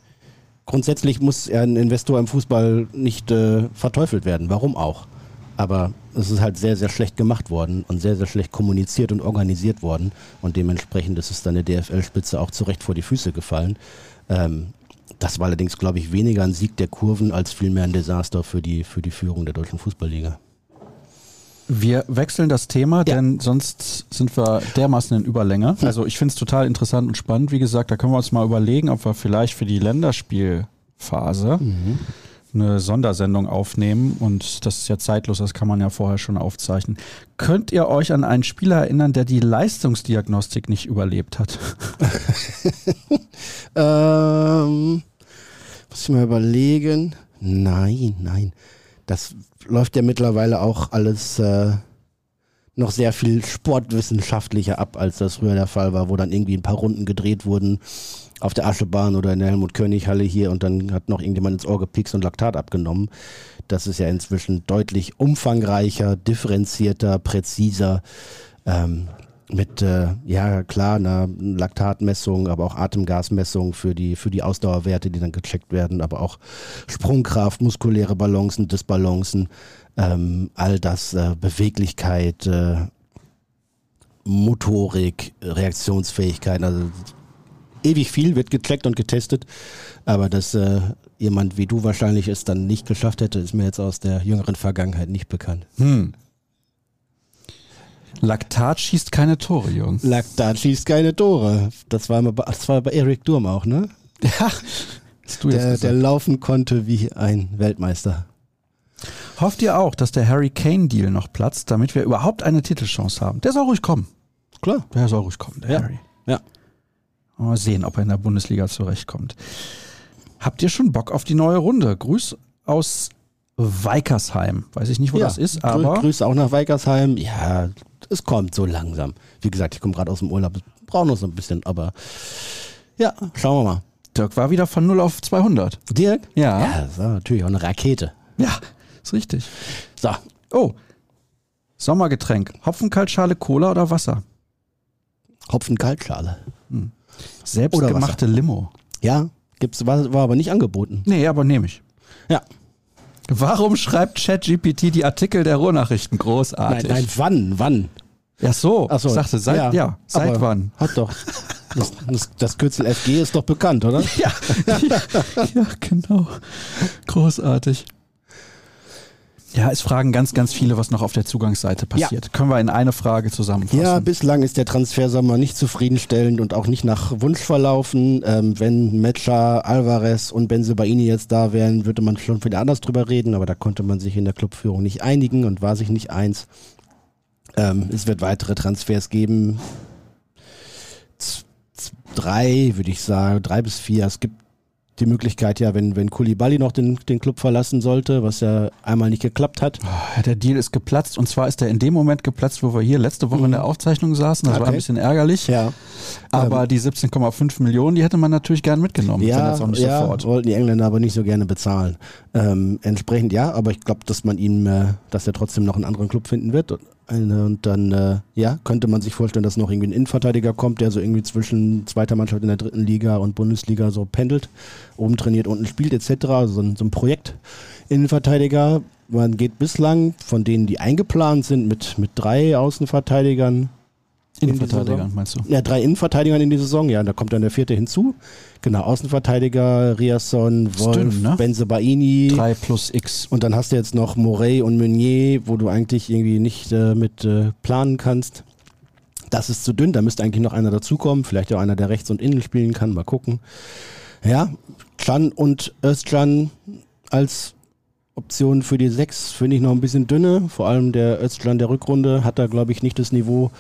grundsätzlich muss ein Investor im Fußball nicht äh, verteufelt werden. Warum auch? Aber es ist halt sehr, sehr schlecht gemacht worden und sehr, sehr schlecht kommuniziert und organisiert worden. Und dementsprechend ist es dann der DFL-Spitze auch zurecht vor die Füße gefallen. Ähm, das war allerdings, glaube ich, weniger ein Sieg der Kurven als vielmehr ein Desaster für die, für die Führung der deutschen Fußballliga. Wir wechseln das Thema, ja. denn sonst sind wir dermaßen in Überlänge. Also ich finde es total interessant und spannend. Wie gesagt, da können wir uns mal überlegen, ob wir vielleicht für die Länderspielphase mhm. Eine Sondersendung aufnehmen. Und das ist ja zeitlos, das kann man ja vorher schon aufzeichnen. Könnt ihr euch an einen Spieler erinnern, der die Leistungsdiagnostik nicht überlebt hat? ähm, muss ich mal überlegen. Nein, nein. Das läuft ja mittlerweile auch alles äh, noch sehr viel sportwissenschaftlicher ab, als das früher der Fall war, wo dann irgendwie ein paar Runden gedreht wurden auf der Aschebahn oder in der Helmut-König-Halle hier und dann hat noch irgendjemand ins Ohr gepikst und Laktat abgenommen. Das ist ja inzwischen deutlich umfangreicher, differenzierter, präziser. Ähm, mit, äh, ja klar, einer Laktatmessung, aber auch Atemgasmessung für die, für die Ausdauerwerte, die dann gecheckt werden, aber auch Sprungkraft, muskuläre Balancen, Disbalancen, ähm, all das, äh, Beweglichkeit, äh, Motorik, Reaktionsfähigkeit, also ewig viel wird gecheckt und getestet, aber dass äh, jemand wie du wahrscheinlich es dann nicht geschafft hätte, ist mir jetzt aus der jüngeren Vergangenheit nicht bekannt. Hm. Laktat schießt keine Tore, Jungs. Laktat schießt keine Tore. Das war, mal, das war bei Eric Durm auch, ne? Ja. Du der, der laufen konnte wie ein Weltmeister. Hofft ihr auch, dass der Harry Kane-Deal noch platzt, damit wir überhaupt eine Titelchance haben? Der soll ruhig kommen. Klar. Der soll ruhig kommen, der ja. Harry. Ja. Mal sehen, ob er in der Bundesliga zurechtkommt. Habt ihr schon Bock auf die neue Runde? Grüß aus Weikersheim. Weiß ich nicht, wo ja. das ist, aber. Grüße auch nach Weikersheim. Ja, es kommt so langsam. Wie gesagt, ich komme gerade aus dem Urlaub. Brauche noch so ein bisschen, aber ja, schauen wir mal. Dirk war wieder von 0 auf 200. Dirk? Ja. Ja, das war natürlich auch eine Rakete. Ja, ist richtig. So. Oh. Sommergetränk. Hopfenkaltschale, Cola oder Wasser? Hopfenkaltschale. Hm. Selbstgemachte Limo. Ja, gibt's, war, war aber nicht angeboten. Nee, aber nehme ich. Ja. Warum schreibt ChatGPT die Artikel der Ruhrnachrichten großartig? Nein, nein, wann, wann? Ja, so. Ach so. Ich sagte, seit, ja, ja seit wann? Hat doch. Das, das, das, Kürzel FG ist doch bekannt, oder? Ja, ja, ja, genau. Großartig. Ja, es fragen ganz, ganz viele, was noch auf der Zugangsseite passiert. Ja. Können wir in eine Frage zusammenfassen? Ja, bislang ist der Transfersommer nicht zufriedenstellend und auch nicht nach Wunsch verlaufen. Ähm, wenn Metscher, Alvarez und Benzebaini jetzt da wären, würde man schon wieder anders drüber reden, aber da konnte man sich in der Clubführung nicht einigen und war sich nicht eins. Ähm, es wird weitere Transfers geben. Z drei, würde ich sagen, drei bis vier. Es gibt die Möglichkeit, ja, wenn, wenn Kulibali noch den, den Club verlassen sollte, was ja einmal nicht geklappt hat. Oh, der Deal ist geplatzt und zwar ist er in dem Moment geplatzt, wo wir hier letzte Woche mhm. in der Aufzeichnung saßen. Das okay. war ein bisschen ärgerlich. Ja. Aber ähm, die 17,5 Millionen, die hätte man natürlich gern mitgenommen. Ja, ja sofort. wollten die Engländer aber nicht so gerne bezahlen. Ähm, entsprechend ja, aber ich glaube, dass man ihm, äh, dass er trotzdem noch einen anderen Club finden wird. Und, und dann, äh, ja, könnte man sich vorstellen, dass noch irgendwie ein Innenverteidiger kommt, der so irgendwie zwischen zweiter Mannschaft in der dritten Liga und Bundesliga so pendelt, oben trainiert, unten spielt etc. Also so ein, so ein Projekt Innenverteidiger. Man geht bislang von denen, die eingeplant sind, mit, mit drei Außenverteidigern Innenverteidiger, meinst du? Ja, drei Innenverteidiger in die Saison, ja, da kommt dann der vierte hinzu. Genau, Außenverteidiger, Riasson, Wolf, dünn, ne? Benzebaini. 3 plus X. Und dann hast du jetzt noch Morey und Meunier, wo du eigentlich irgendwie nicht äh, mit äh, planen kannst. Das ist zu dünn, da müsste eigentlich noch einer dazukommen, vielleicht auch einer, der rechts und innen spielen kann, mal gucken. Ja, Chan und Özcan als Optionen für die sechs finde ich noch ein bisschen dünne. Vor allem der Özcan der Rückrunde hat da, glaube ich, nicht das Niveau,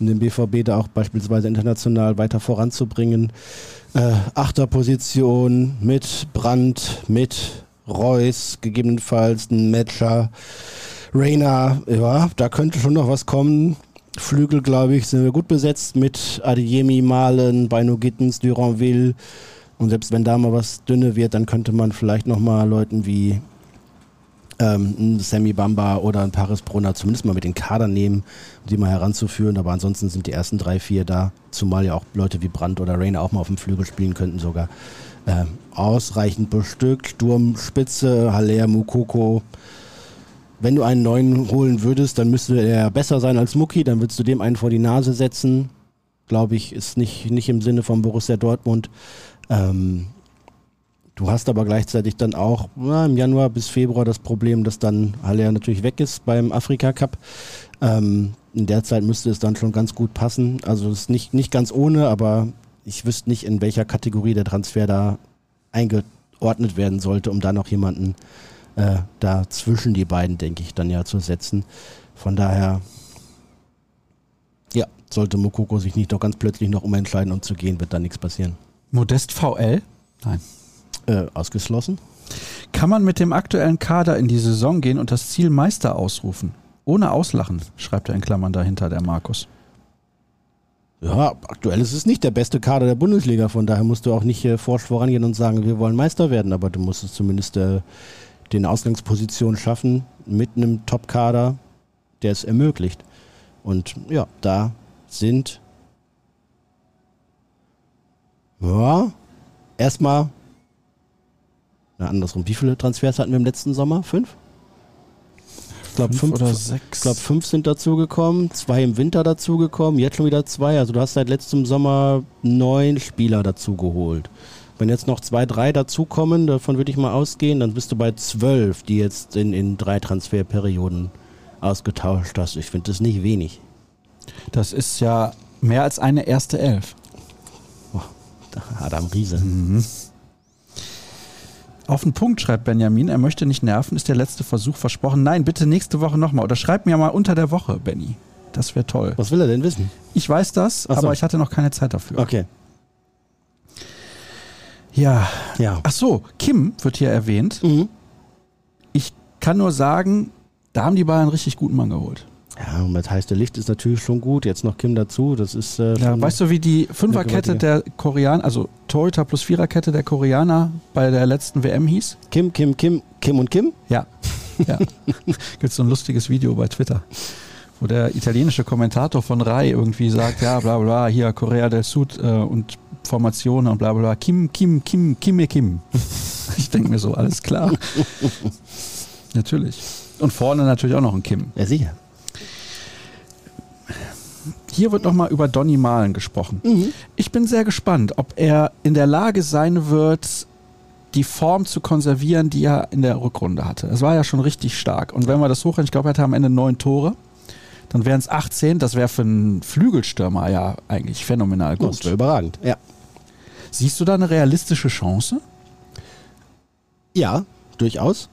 um den BVB da auch beispielsweise international weiter voranzubringen. Äh, Achterposition mit Brandt, mit Reus, gegebenenfalls ein Matcher. Reina, ja, da könnte schon noch was kommen. Flügel, glaube ich, sind wir gut besetzt mit Adeyemi, Malen, Beino Gittens, Duranville. Und selbst wenn da mal was dünne wird, dann könnte man vielleicht noch mal Leuten wie ähm, Sammy Bamba oder ein Paris Brunner zumindest mal mit den Kader nehmen, um die mal heranzuführen. Aber ansonsten sind die ersten drei, vier da, zumal ja auch Leute wie Brandt oder Rainer auch mal auf dem Flügel spielen könnten sogar. Äh, ausreichend bestückt. Sturm, Spitze, Haller, Mukoko. Wenn du einen neuen holen würdest, dann müsste er besser sein als Mucki, dann würdest du dem einen vor die Nase setzen. Glaube ich, ist nicht, nicht im Sinne von Borussia Dortmund. Ähm, Du hast aber gleichzeitig dann auch na, im Januar bis Februar das Problem, dass dann Haller natürlich weg ist beim Afrika Cup. Ähm, in der Zeit müsste es dann schon ganz gut passen. Also es ist nicht, nicht ganz ohne, aber ich wüsste nicht, in welcher Kategorie der Transfer da eingeordnet werden sollte, um da noch jemanden äh, da zwischen die beiden, denke ich, dann ja zu setzen. Von daher, ja, sollte Mokoko sich nicht doch ganz plötzlich noch umentscheiden und zu gehen, wird da nichts passieren. Modest VL? Nein. Äh, ausgeschlossen. Kann man mit dem aktuellen Kader in die Saison gehen und das Ziel Meister ausrufen? Ohne Auslachen, schreibt er in Klammern dahinter, der Markus. Ja, aktuell ist es nicht der beste Kader der Bundesliga, von daher musst du auch nicht äh, forsch vorangehen und sagen, wir wollen Meister werden, aber du musst es zumindest äh, den Ausgangsposition schaffen mit einem Top-Kader, der es ermöglicht. Und ja, da sind ja erstmal na, andersrum. Wie viele Transfers hatten wir im letzten Sommer? Fünf? Ich glaube fünf, oder Ich sechs. glaube fünf sind dazugekommen, zwei im Winter dazugekommen, jetzt schon wieder zwei. Also du hast seit letztem Sommer neun Spieler dazugeholt. Wenn jetzt noch zwei, drei dazukommen, davon würde ich mal ausgehen, dann bist du bei zwölf, die jetzt in, in drei Transferperioden ausgetauscht hast. Ich finde das nicht wenig. Das ist ja mehr als eine erste Elf. Adam Riese. Auf den Punkt schreibt Benjamin, er möchte nicht nerven, ist der letzte Versuch versprochen. Nein, bitte nächste Woche nochmal. Oder schreib mir mal unter der Woche, Benny. Das wäre toll. Was will er denn wissen? Ich weiß das, so. aber ich hatte noch keine Zeit dafür. Okay. Ja. Ja. Ach so, Kim wird hier erwähnt. Mhm. Ich kann nur sagen, da haben die Bayern einen richtig guten Mann geholt. Ja, und das heiße Licht ist natürlich schon gut. Jetzt noch Kim dazu. Das ist. Äh, Ja, weißt du, wie die Fünferkette der Koreaner, also Torhüter plus Viererkette der Koreaner bei der letzten WM hieß? Kim, Kim, Kim, Kim und Kim? Ja. ja. Gibt so ein lustiges Video bei Twitter, wo der italienische Kommentator von Rai irgendwie sagt, ja, bla bla, hier Korea del Sud äh, und Formationen und bla bla, bla. Kim, Kim, Kim, Kim, Kim. Ich denke mir so, alles klar. natürlich. Und vorne natürlich auch noch ein Kim. Ja, sicher. Hier wird nochmal über Donny Malen gesprochen. Ich bin sehr gespannt, ob er in der Lage sein wird, die Form zu konservieren, die er in der Rückrunde hatte. Es war ja schon richtig stark. Und wenn wir das hochrechnen, ich glaube, er hatte am Ende neun Tore, dann wären es 18. Das wäre für einen Flügelstürmer ja eigentlich phänomenal Das gut. wäre überragend. Ja. Siehst du da eine realistische Chance? Ja, durchaus.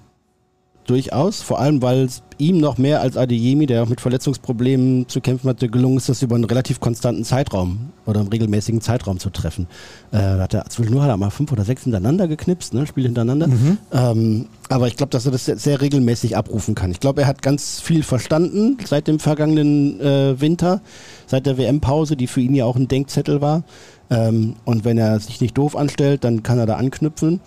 Durchaus. Vor allem, weil es ihm noch mehr als Adeyemi, der auch mit Verletzungsproblemen zu kämpfen hatte, gelungen ist, das über einen relativ konstanten Zeitraum oder einen regelmäßigen Zeitraum zu treffen. Äh, da hat er zwischendurch hat er mal fünf oder sechs hintereinander geknipst, ne? Spiele hintereinander. Ähm, aber ich glaube, dass er das sehr, sehr regelmäßig abrufen kann. Ich glaube, er hat ganz viel verstanden seit dem vergangenen äh, Winter, seit der WM-Pause, die für ihn ja auch ein Denkzettel war. Ähm, und wenn er sich nicht doof anstellt, dann kann er da anknüpfen.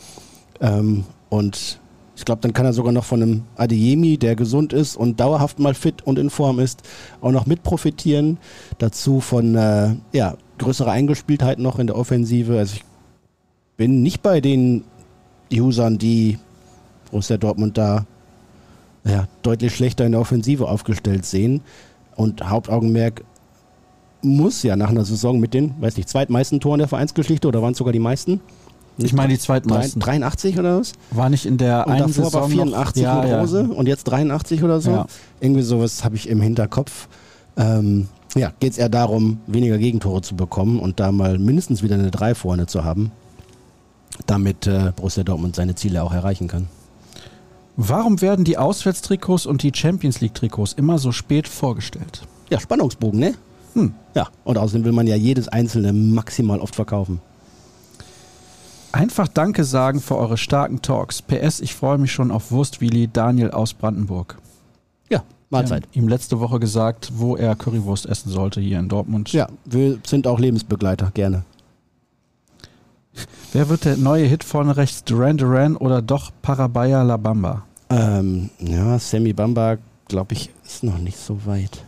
Ähm, und ich glaube, dann kann er sogar noch von einem Adeyemi, der gesund ist und dauerhaft mal fit und in Form ist, auch noch mit profitieren. Dazu von äh, ja, größerer Eingespieltheit noch in der Offensive. Also ich bin nicht bei den Usern, die Borussia Dortmund da ja, deutlich schlechter in der Offensive aufgestellt sehen. Und Hauptaugenmerk muss ja nach einer Saison mit den, weiß nicht, zweitmeisten Toren der Vereinsgeschichte oder waren es sogar die meisten? Ich meine die zweitmeisten. 83 oder was? War nicht in der Und einen davor Saison war 84 noch, mit Rose und jetzt 83 oder so. Ja. Irgendwie sowas habe ich im Hinterkopf. Ähm, ja, geht es eher darum, weniger Gegentore zu bekommen und da mal mindestens wieder eine 3 vorne zu haben, damit äh, Borussia Dortmund seine Ziele auch erreichen kann. Warum werden die Auswärtstrikots und die Champions League Trikots immer so spät vorgestellt? Ja, Spannungsbogen, ne? Hm. Ja, und außerdem will man ja jedes einzelne maximal oft verkaufen. Einfach Danke sagen für eure starken Talks. PS, ich freue mich schon auf Wurstwilli Daniel aus Brandenburg. Ja, Mahlzeit. Wir haben ihm letzte Woche gesagt, wo er Currywurst essen sollte hier in Dortmund. Ja, wir sind auch Lebensbegleiter, gerne. Wer wird der neue Hit vorne rechts? Duran Duran oder doch Parabaya La Bamba? Ähm, ja, Sammy Bamba, glaube ich, ist noch nicht so weit.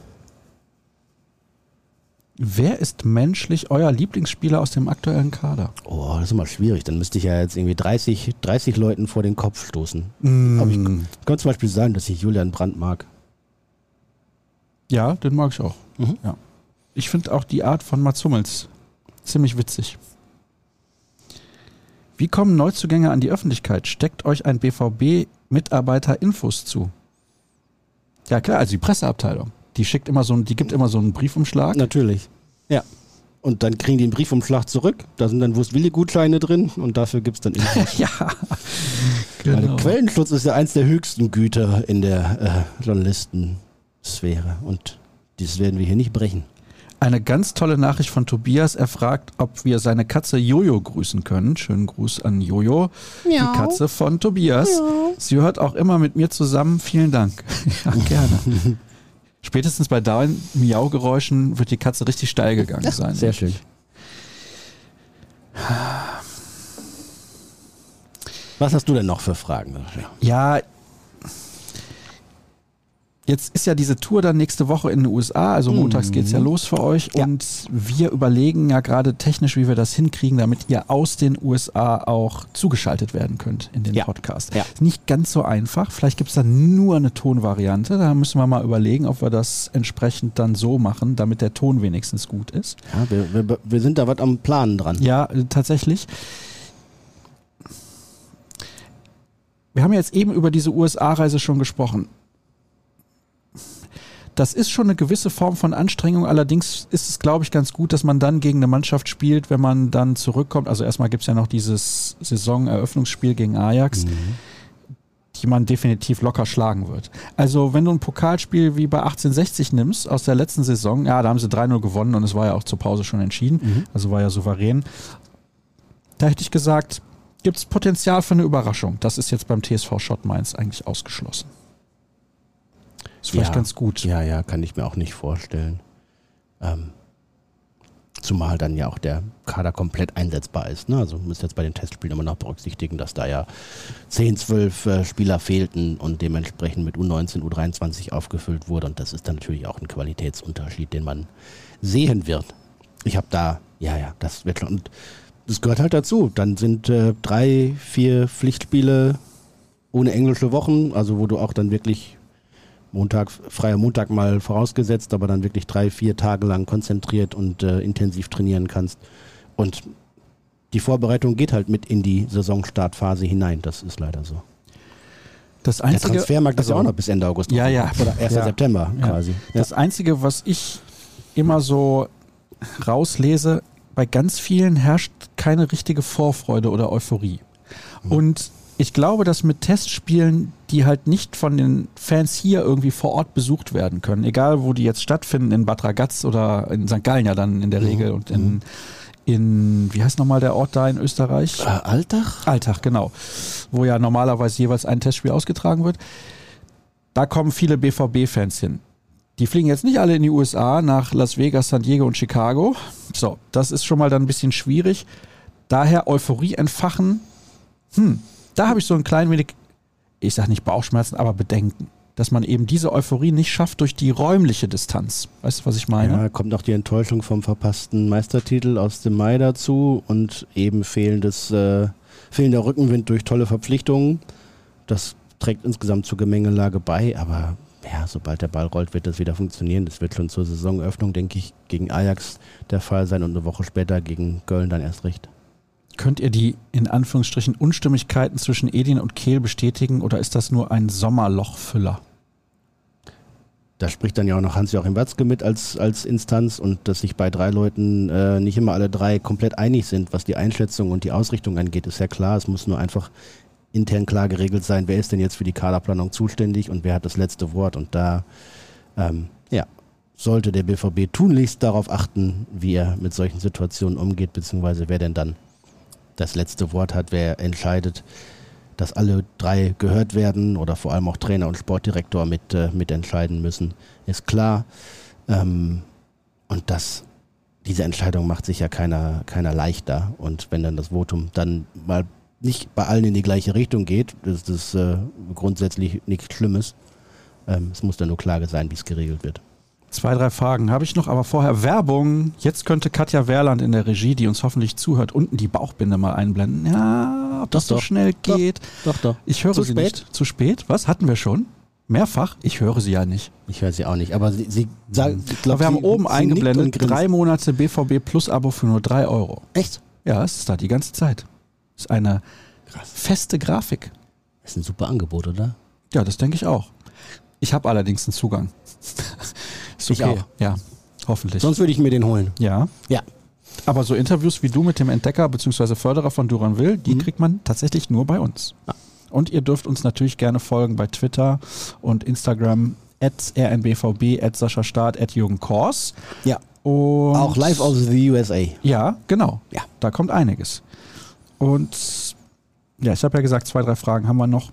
Wer ist menschlich euer Lieblingsspieler aus dem aktuellen Kader? Oh, das ist immer schwierig. Dann müsste ich ja jetzt irgendwie 30, 30 Leuten vor den Kopf stoßen. Mm. Aber ich kann zum Beispiel sagen, dass ich Julian Brandt mag. Ja, den mag ich auch. Mhm. Ja. Ich finde auch die Art von Mats Hummels ziemlich witzig. Wie kommen Neuzugänge an die Öffentlichkeit? Steckt euch ein BVB-Mitarbeiter Infos zu? Ja klar, also die Presseabteilung. Die schickt immer so, die gibt immer so einen Briefumschlag. Natürlich. Ja. Und dann kriegen die einen Briefumschlag zurück. Da sind dann Wurstwilli-Gutscheine drin und dafür gibt es dann Infos. Ja, Weil genau. Quellenschutz ist ja eins der höchsten Güter in der äh, Journalistensphäre. Und dieses werden wir hier nicht brechen. Eine ganz tolle Nachricht von Tobias. Er fragt, ob wir seine Katze Jojo grüßen können. Schönen Gruß an Jojo, die Katze von Tobias. Sie hört auch immer mit mir zusammen. Vielen Dank. Ja, gerne. Spätestens bei deinen Miau-Geräuschen wird die Katze richtig steil gegangen sein. Sehr schön. Was hast du denn noch für Fragen? Ja, Jetzt ist ja diese Tour dann nächste Woche in den USA, also montags Mhm. geht's ja los für euch Ja. und wir überlegen ja gerade technisch, wie wir das hinkriegen, damit ihr aus den USA auch zugeschaltet werden könnt in den Ja. Podcast. Ja. Ist nicht ganz so einfach, vielleicht gibt's dann nur eine Tonvariante, da müssen wir mal überlegen, ob wir das entsprechend dann so machen, damit der Ton wenigstens gut ist. Ja, wir, wir, wir sind da was am Planen dran. Ja, tatsächlich. Wir haben jetzt eben über diese USA-Reise schon gesprochen. Das ist schon eine gewisse Form von Anstrengung. Allerdings ist es, glaube ich, ganz gut, dass man dann gegen eine Mannschaft spielt, wenn man dann zurückkommt. Also erstmal gibt es ja noch dieses Saisoneröffnungsspiel gegen Ajax, die man definitiv locker schlagen wird. Also wenn du ein Pokalspiel wie bei 1860 nimmst aus der letzten Saison, ja, da haben sie 3-0 gewonnen und es war ja auch zur Pause schon entschieden. Also war ja souverän. Da hätte ich gesagt, gibt es Potenzial für eine Überraschung. Das ist jetzt beim TSV Schott Mainz eigentlich ausgeschlossen. Ist vielleicht Ja. ganz gut. Ja, ja, kann ich mir auch nicht vorstellen. Ähm, zumal dann ja auch der Kader komplett einsetzbar ist. Ne? Also muss jetzt bei den Testspielen immer noch berücksichtigen, dass da ja 10, 12 äh, Spieler fehlten und dementsprechend mit U19, U23 aufgefüllt wurde. Und das ist dann natürlich auch ein Qualitätsunterschied, den man sehen wird. Ich habe da, ja, ja, das wird schon. Und das gehört halt dazu. Dann sind äh, drei, vier Pflichtspiele ohne englische Wochen, also wo du auch dann wirklich Montag, freier Montag mal vorausgesetzt, aber dann wirklich drei, vier Tage lang konzentriert und äh, intensiv trainieren kannst. Und die Vorbereitung geht halt mit in die Saisonstartphase hinein. Das ist leider so. Das Der einzige, Transfermarkt ist ja also- auch noch bis Ende August. Ja, ja. Oder 1. Ja. September Ja. quasi. Das Einzige, was ich immer so rauslese, bei ganz vielen herrscht keine richtige Vorfreude oder Euphorie. Mhm. Und ich glaube, dass mit Testspielen, die halt nicht von den Fans hier irgendwie vor Ort besucht werden können, egal wo die jetzt stattfinden, in Bad Ragaz oder in St. Gallen ja dann in der Mhm. Regel und in, in wie heißt nochmal der Ort da in Österreich? Äh, Alltag? Alltag, genau. Wo ja normalerweise jeweils ein Testspiel ausgetragen wird. Da kommen viele BVB-Fans hin. Die fliegen jetzt nicht alle in die USA, nach Las Vegas, San Diego und Chicago. So, das ist schon mal dann ein bisschen schwierig. Daher Euphorie entfachen. Hm, da habe ich so ein klein wenig, ich sage nicht Bauchschmerzen, aber Bedenken. Dass man eben diese Euphorie nicht schafft durch die räumliche Distanz. Weißt du, was ich meine? Ja, kommt noch die Enttäuschung vom verpassten Meistertitel aus dem Mai dazu und eben fehlendes, äh, fehlender Rückenwind durch tolle Verpflichtungen. Das trägt insgesamt zur Gemengelage bei, aber ja, sobald der Ball rollt, wird das wieder funktionieren. Das wird schon zur Saisoneröffnung, denke ich, gegen Ajax der Fall sein und eine Woche später gegen Köln dann erst recht. Könnt ihr die in Anführungsstrichen Unstimmigkeiten zwischen Edin und Kehl bestätigen oder ist das nur ein Sommerlochfüller? Da spricht dann ja auch noch Hans-Joachim Watzke mit als, als Instanz und dass sich bei drei Leuten äh, nicht immer alle drei komplett einig sind, was die Einschätzung und die Ausrichtung angeht, ist ja klar. Es muss nur einfach intern klar geregelt sein, wer ist denn jetzt für die Kaderplanung zuständig und wer hat das letzte Wort. Und da ähm, ja, sollte der BVB tunlichst darauf achten, wie er mit solchen Situationen umgeht, beziehungsweise wer denn dann das letzte Wort hat, wer entscheidet, dass alle drei gehört werden oder vor allem auch Trainer und Sportdirektor mit, äh, mitentscheiden müssen, ist klar. Ähm, und das, diese Entscheidung macht sich ja keiner, keiner leichter. Und wenn dann das Votum dann mal nicht bei allen in die gleiche Richtung geht, ist das äh, grundsätzlich nichts Schlimmes. Ähm, es muss dann nur klar sein, wie es geregelt wird. Zwei, drei Fragen habe ich noch, aber vorher Werbung. Jetzt könnte Katja Werland in der Regie, die uns hoffentlich zuhört, unten die Bauchbinde mal einblenden. Ja, ob das Doch, so doch. schnell Doch. geht. Doch, doch. Ich höre Zu sie spät? nicht. Zu spät? Was? Hatten wir schon? Mehrfach? Ich höre sie ja nicht. Ich höre sie auch nicht, aber sie, sie sagen, ich Aber glaube, wir haben sie, oben sie eingeblendet, drei Monate BVB Plus Abo für nur drei Euro. Echt? Ja, es ist da die ganze Zeit. Ist eine Krass. feste Grafik. Ist ein super Angebot, oder? Ja, das denke ich auch. Ich habe allerdings einen Zugang. Ist Ich okay. auch. Ja, hoffentlich. Sonst würde ich mir den holen. ja. Ja. Aber so Interviews wie du mit dem Entdecker bzw. Förderer von Duranville, die Mhm. kriegt man tatsächlich nur bei uns. Ja. Und ihr dürft uns natürlich gerne folgen bei Twitter und Instagram at rnbvb, at Sascha Staat, at Jürgen Kors. Ja. Und Auch live aus the USA. Ja, genau. Ja. Da kommt einiges. Und ja, ich habe ja gesagt, zwei, drei Fragen haben wir noch.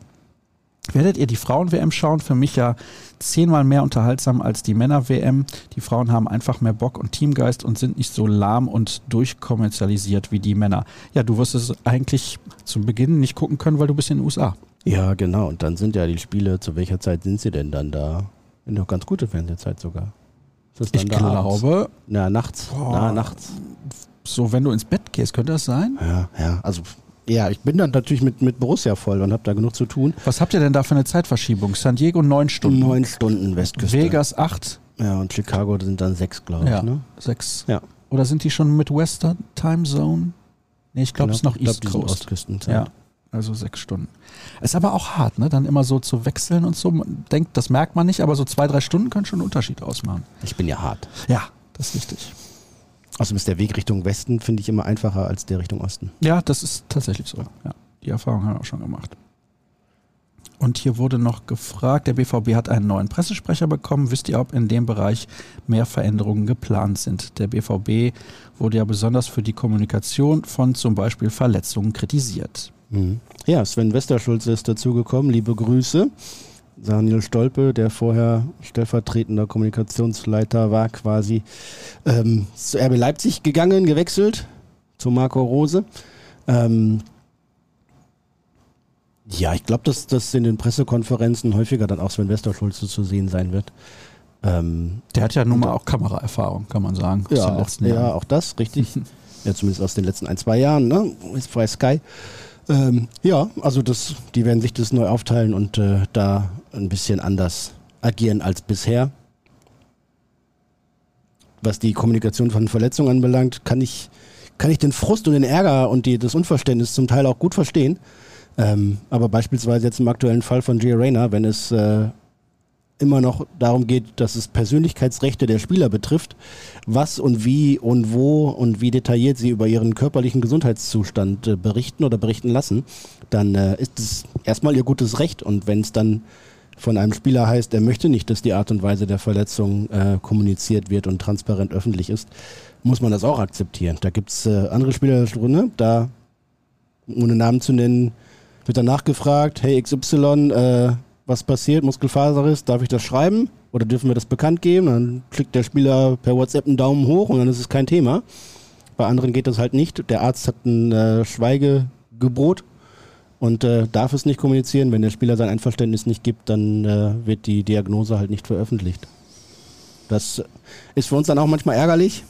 Werdet ihr die Frauen-WM schauen? Für mich ja zehnmal mehr unterhaltsam als die Männer-WM. Die Frauen haben einfach mehr Bock und Teamgeist und sind nicht so lahm und durchkommerzialisiert wie die Männer. Ja, du wirst es eigentlich zum Beginn nicht gucken können, weil du bist in den USA. Ja, genau. Und dann sind ja die Spiele, zu welcher Zeit sind sie denn dann da? In der ganz gute Fernsehzeit sogar. Ist das dann ich glaube. Abends? Na, nachts. Boah, Na, nachts. So, wenn du ins Bett gehst, könnte das sein? Ja, ja. Also ja, ich bin dann natürlich mit, mit Borussia voll und habe da genug zu tun. Was habt ihr denn da für eine Zeitverschiebung? San Diego neun Stunden. Neun Stunden Westküste. Vegas acht. Ja, und Chicago sind dann sechs, glaube ich. Ja, ne? sechs. Ja. Oder sind die schon mit Western Time Zone? Nee, ich glaube, es ist noch East glaub, Coast. Ostküstenzeit. Ja, also sechs Stunden. Ist aber auch hart, ne? Dann immer so zu wechseln und so. Man denkt, das merkt man nicht, aber so zwei, drei Stunden können schon einen Unterschied ausmachen. Ich bin ja hart. Ja, das ist richtig. Außerdem ist der Weg Richtung Westen, finde ich, immer einfacher als der Richtung Osten. Ja, das ist tatsächlich so. Ja. Die Erfahrung haben wir auch schon gemacht. Und hier wurde noch gefragt, der BVB hat einen neuen Pressesprecher bekommen. Wisst ihr, ob in dem Bereich mehr Veränderungen geplant sind? Der BVB wurde ja besonders für die Kommunikation von zum Beispiel Verletzungen kritisiert. Mhm. Ja, Sven Westerschulze ist dazugekommen. Liebe Grüße. Daniel Stolpe, der vorher stellvertretender Kommunikationsleiter war, quasi ähm, zu RB Leipzig gegangen, gewechselt zu Marco Rose. Ähm, ja, ich glaube, dass das in den Pressekonferenzen häufiger dann auch Sven Westerschulze zu sehen sein wird. Ähm, der hat ja nun mal auch Kameraerfahrung, kann man sagen. Ja, auch, ja auch das, richtig. ja, zumindest aus den letzten ein, zwei Jahren, ne? Ist bei Sky. Ähm, ja, also das, die werden sich das neu aufteilen und äh, da ein bisschen anders agieren als bisher. Was die Kommunikation von Verletzungen anbelangt, kann ich, kann ich den Frust und den Ärger und die, das Unverständnis zum Teil auch gut verstehen. Ähm, aber beispielsweise jetzt im aktuellen Fall von Gia Rayner, wenn es äh, immer noch darum geht, dass es Persönlichkeitsrechte der Spieler betrifft, was und wie und wo und wie detailliert sie über ihren körperlichen Gesundheitszustand äh, berichten oder berichten lassen, dann äh, ist es erstmal ihr gutes Recht. Und wenn es dann von einem Spieler heißt, er möchte nicht, dass die Art und Weise der Verletzung äh, kommuniziert wird und transparent öffentlich ist, muss man das auch akzeptieren. Da gibt es äh, andere Spieler drin, da, ohne Namen zu nennen, wird danach gefragt, hey XY, äh, was passiert, Muskelfaserriss, darf ich das schreiben oder dürfen wir das bekannt geben? Dann klickt der Spieler per WhatsApp einen Daumen hoch und dann ist es kein Thema. Bei anderen geht das halt nicht. Der Arzt hat ein äh, Schweigegebot und äh, darf es nicht kommunizieren. Wenn der Spieler sein Einverständnis nicht gibt, dann äh, wird die Diagnose halt nicht veröffentlicht. Das ist für uns dann auch manchmal ärgerlich.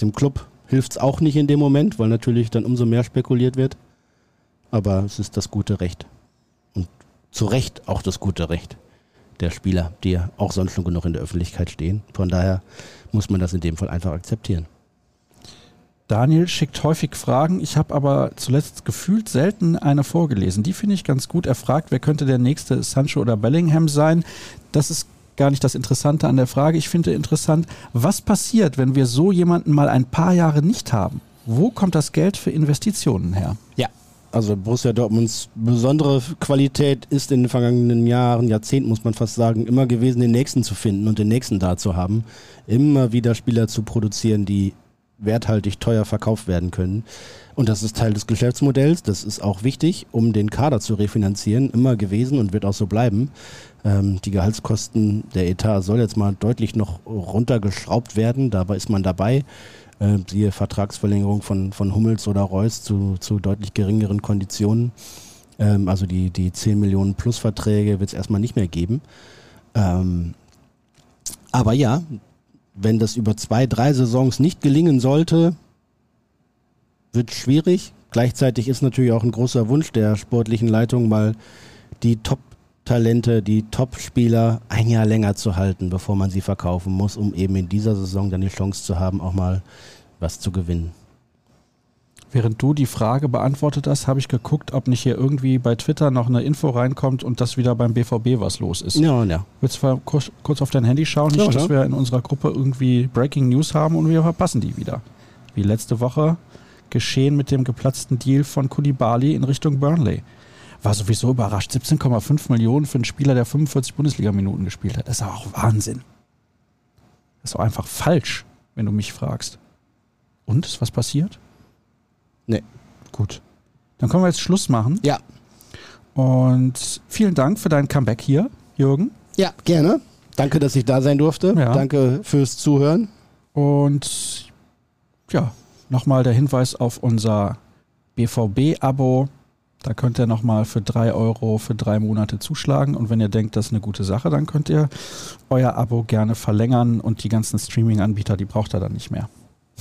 Dem Club hilft es auch nicht in dem Moment, weil natürlich dann umso mehr spekuliert wird. Aber es ist das gute Recht. Und zu Recht auch das gute Recht der Spieler, die ja auch sonst schon genug in der Öffentlichkeit stehen. Von daher muss man das in dem Fall einfach akzeptieren. Daniel schickt häufig Fragen. Ich habe aber zuletzt gefühlt selten eine vorgelesen. Die finde ich ganz gut. Er fragt, wer könnte der nächste Sancho oder Bellingham sein? Das ist gar nicht das Interessante an der Frage. Ich finde interessant, was passiert, wenn wir so jemanden mal ein paar Jahre nicht haben? Wo kommt das Geld für Investitionen her? Ja, also Borussia Dortmunds besondere Qualität ist in den vergangenen Jahren, Jahrzehnten muss man fast sagen, immer gewesen, den Nächsten zu finden und den Nächsten da zu haben. Immer wieder Spieler zu produzieren, die werthaltig teuer verkauft werden können. Und das ist Teil des Geschäftsmodells. Das ist auch wichtig, um den Kader zu refinanzieren. Immer gewesen und wird auch so bleiben. Ähm, die Gehaltskosten der Etat soll jetzt mal deutlich noch runtergeschraubt werden. Dabei ist man dabei. Äh, siehe Vertragsverlängerung von, von Hummels oder Reus zu, zu deutlich geringeren Konditionen. Ähm, also die, die 10 Millionen Plus Verträge wird es erstmal nicht mehr geben. Ähm, aber ja, wenn das über zwei, drei Saisons nicht gelingen sollte, wird schwierig. Gleichzeitig ist natürlich auch ein großer Wunsch der sportlichen Leitung, mal die Top-Talente, die Top-Spieler ein Jahr länger zu halten, bevor man sie verkaufen muss, um eben in dieser Saison dann die Chance zu haben, auch mal was zu gewinnen. Während du die Frage beantwortet hast, habe ich geguckt, ob nicht hier irgendwie bei Twitter noch eine Info reinkommt und dass wieder beim BVB was los ist. Ja, ja. Willst du kurz, kurz auf dein Handy schauen, nicht, ja, dass wir in unserer Gruppe irgendwie Breaking News haben und wir verpassen die wieder. Wie letzte Woche geschehen mit dem geplatzten Deal von Kulibali in Richtung Burnley. War sowieso überrascht. 17,5 Millionen für einen Spieler, der 45 Bundesliga-Minuten gespielt hat. Das ist auch Wahnsinn. Das ist auch einfach falsch, wenn du mich fragst. Und ist was passiert? Nee. Gut. Dann können wir jetzt Schluss machen. Ja. Und vielen Dank für dein Comeback hier, Jürgen. Ja, gerne. Danke, dass ich da sein durfte. Ja. Danke fürs Zuhören. Und ja, nochmal der Hinweis auf unser BVB-Abo. Da könnt ihr nochmal für drei Euro für drei Monate zuschlagen. Und wenn ihr denkt, das ist eine gute Sache, dann könnt ihr euer Abo gerne verlängern und die ganzen Streaming-Anbieter, die braucht ihr dann nicht mehr.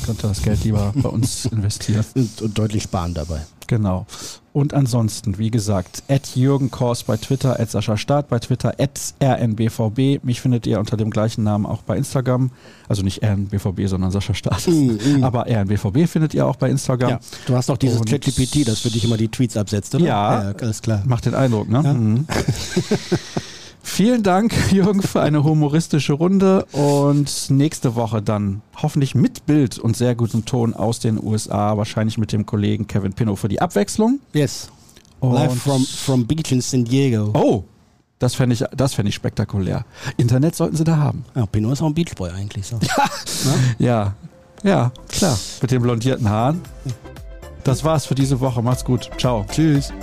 Könnt ihr das Geld lieber bei uns investieren. Und, deutlich sparen dabei. Genau. Und ansonsten, wie gesagt, at Jürgen Kors bei Twitter, at Sascha Staat bei Twitter, at RNBVB. Mich findet ihr unter dem gleichen Namen auch bei Instagram. Also nicht RNBVB, sondern Sascha Staat. Mm, mm. Aber RNBVB findet ihr auch bei Instagram. Ja, du hast doch dieses ChatGPT, das für dich immer die Tweets absetzt, oder? Ja. alles klar. Macht den Eindruck, ne? Ja. Mhm. Vielen Dank, Jürgen, für eine humoristische Runde und nächste Woche dann hoffentlich mit Bild und sehr gutem Ton aus den USA, wahrscheinlich mit dem Kollegen Kevin Pinnow für die Abwechslung. Yes. Und Live from, from Beach in San Diego. Oh, das fände ich, das fänd ich spektakulär. Internet sollten sie da haben. Ja, Pinot ist auch ein Beachboy eigentlich so. Ja, ja, klar. Mit den blondierten Haaren. Das war's für diese Woche. Macht's gut. Ciao. Tschüss.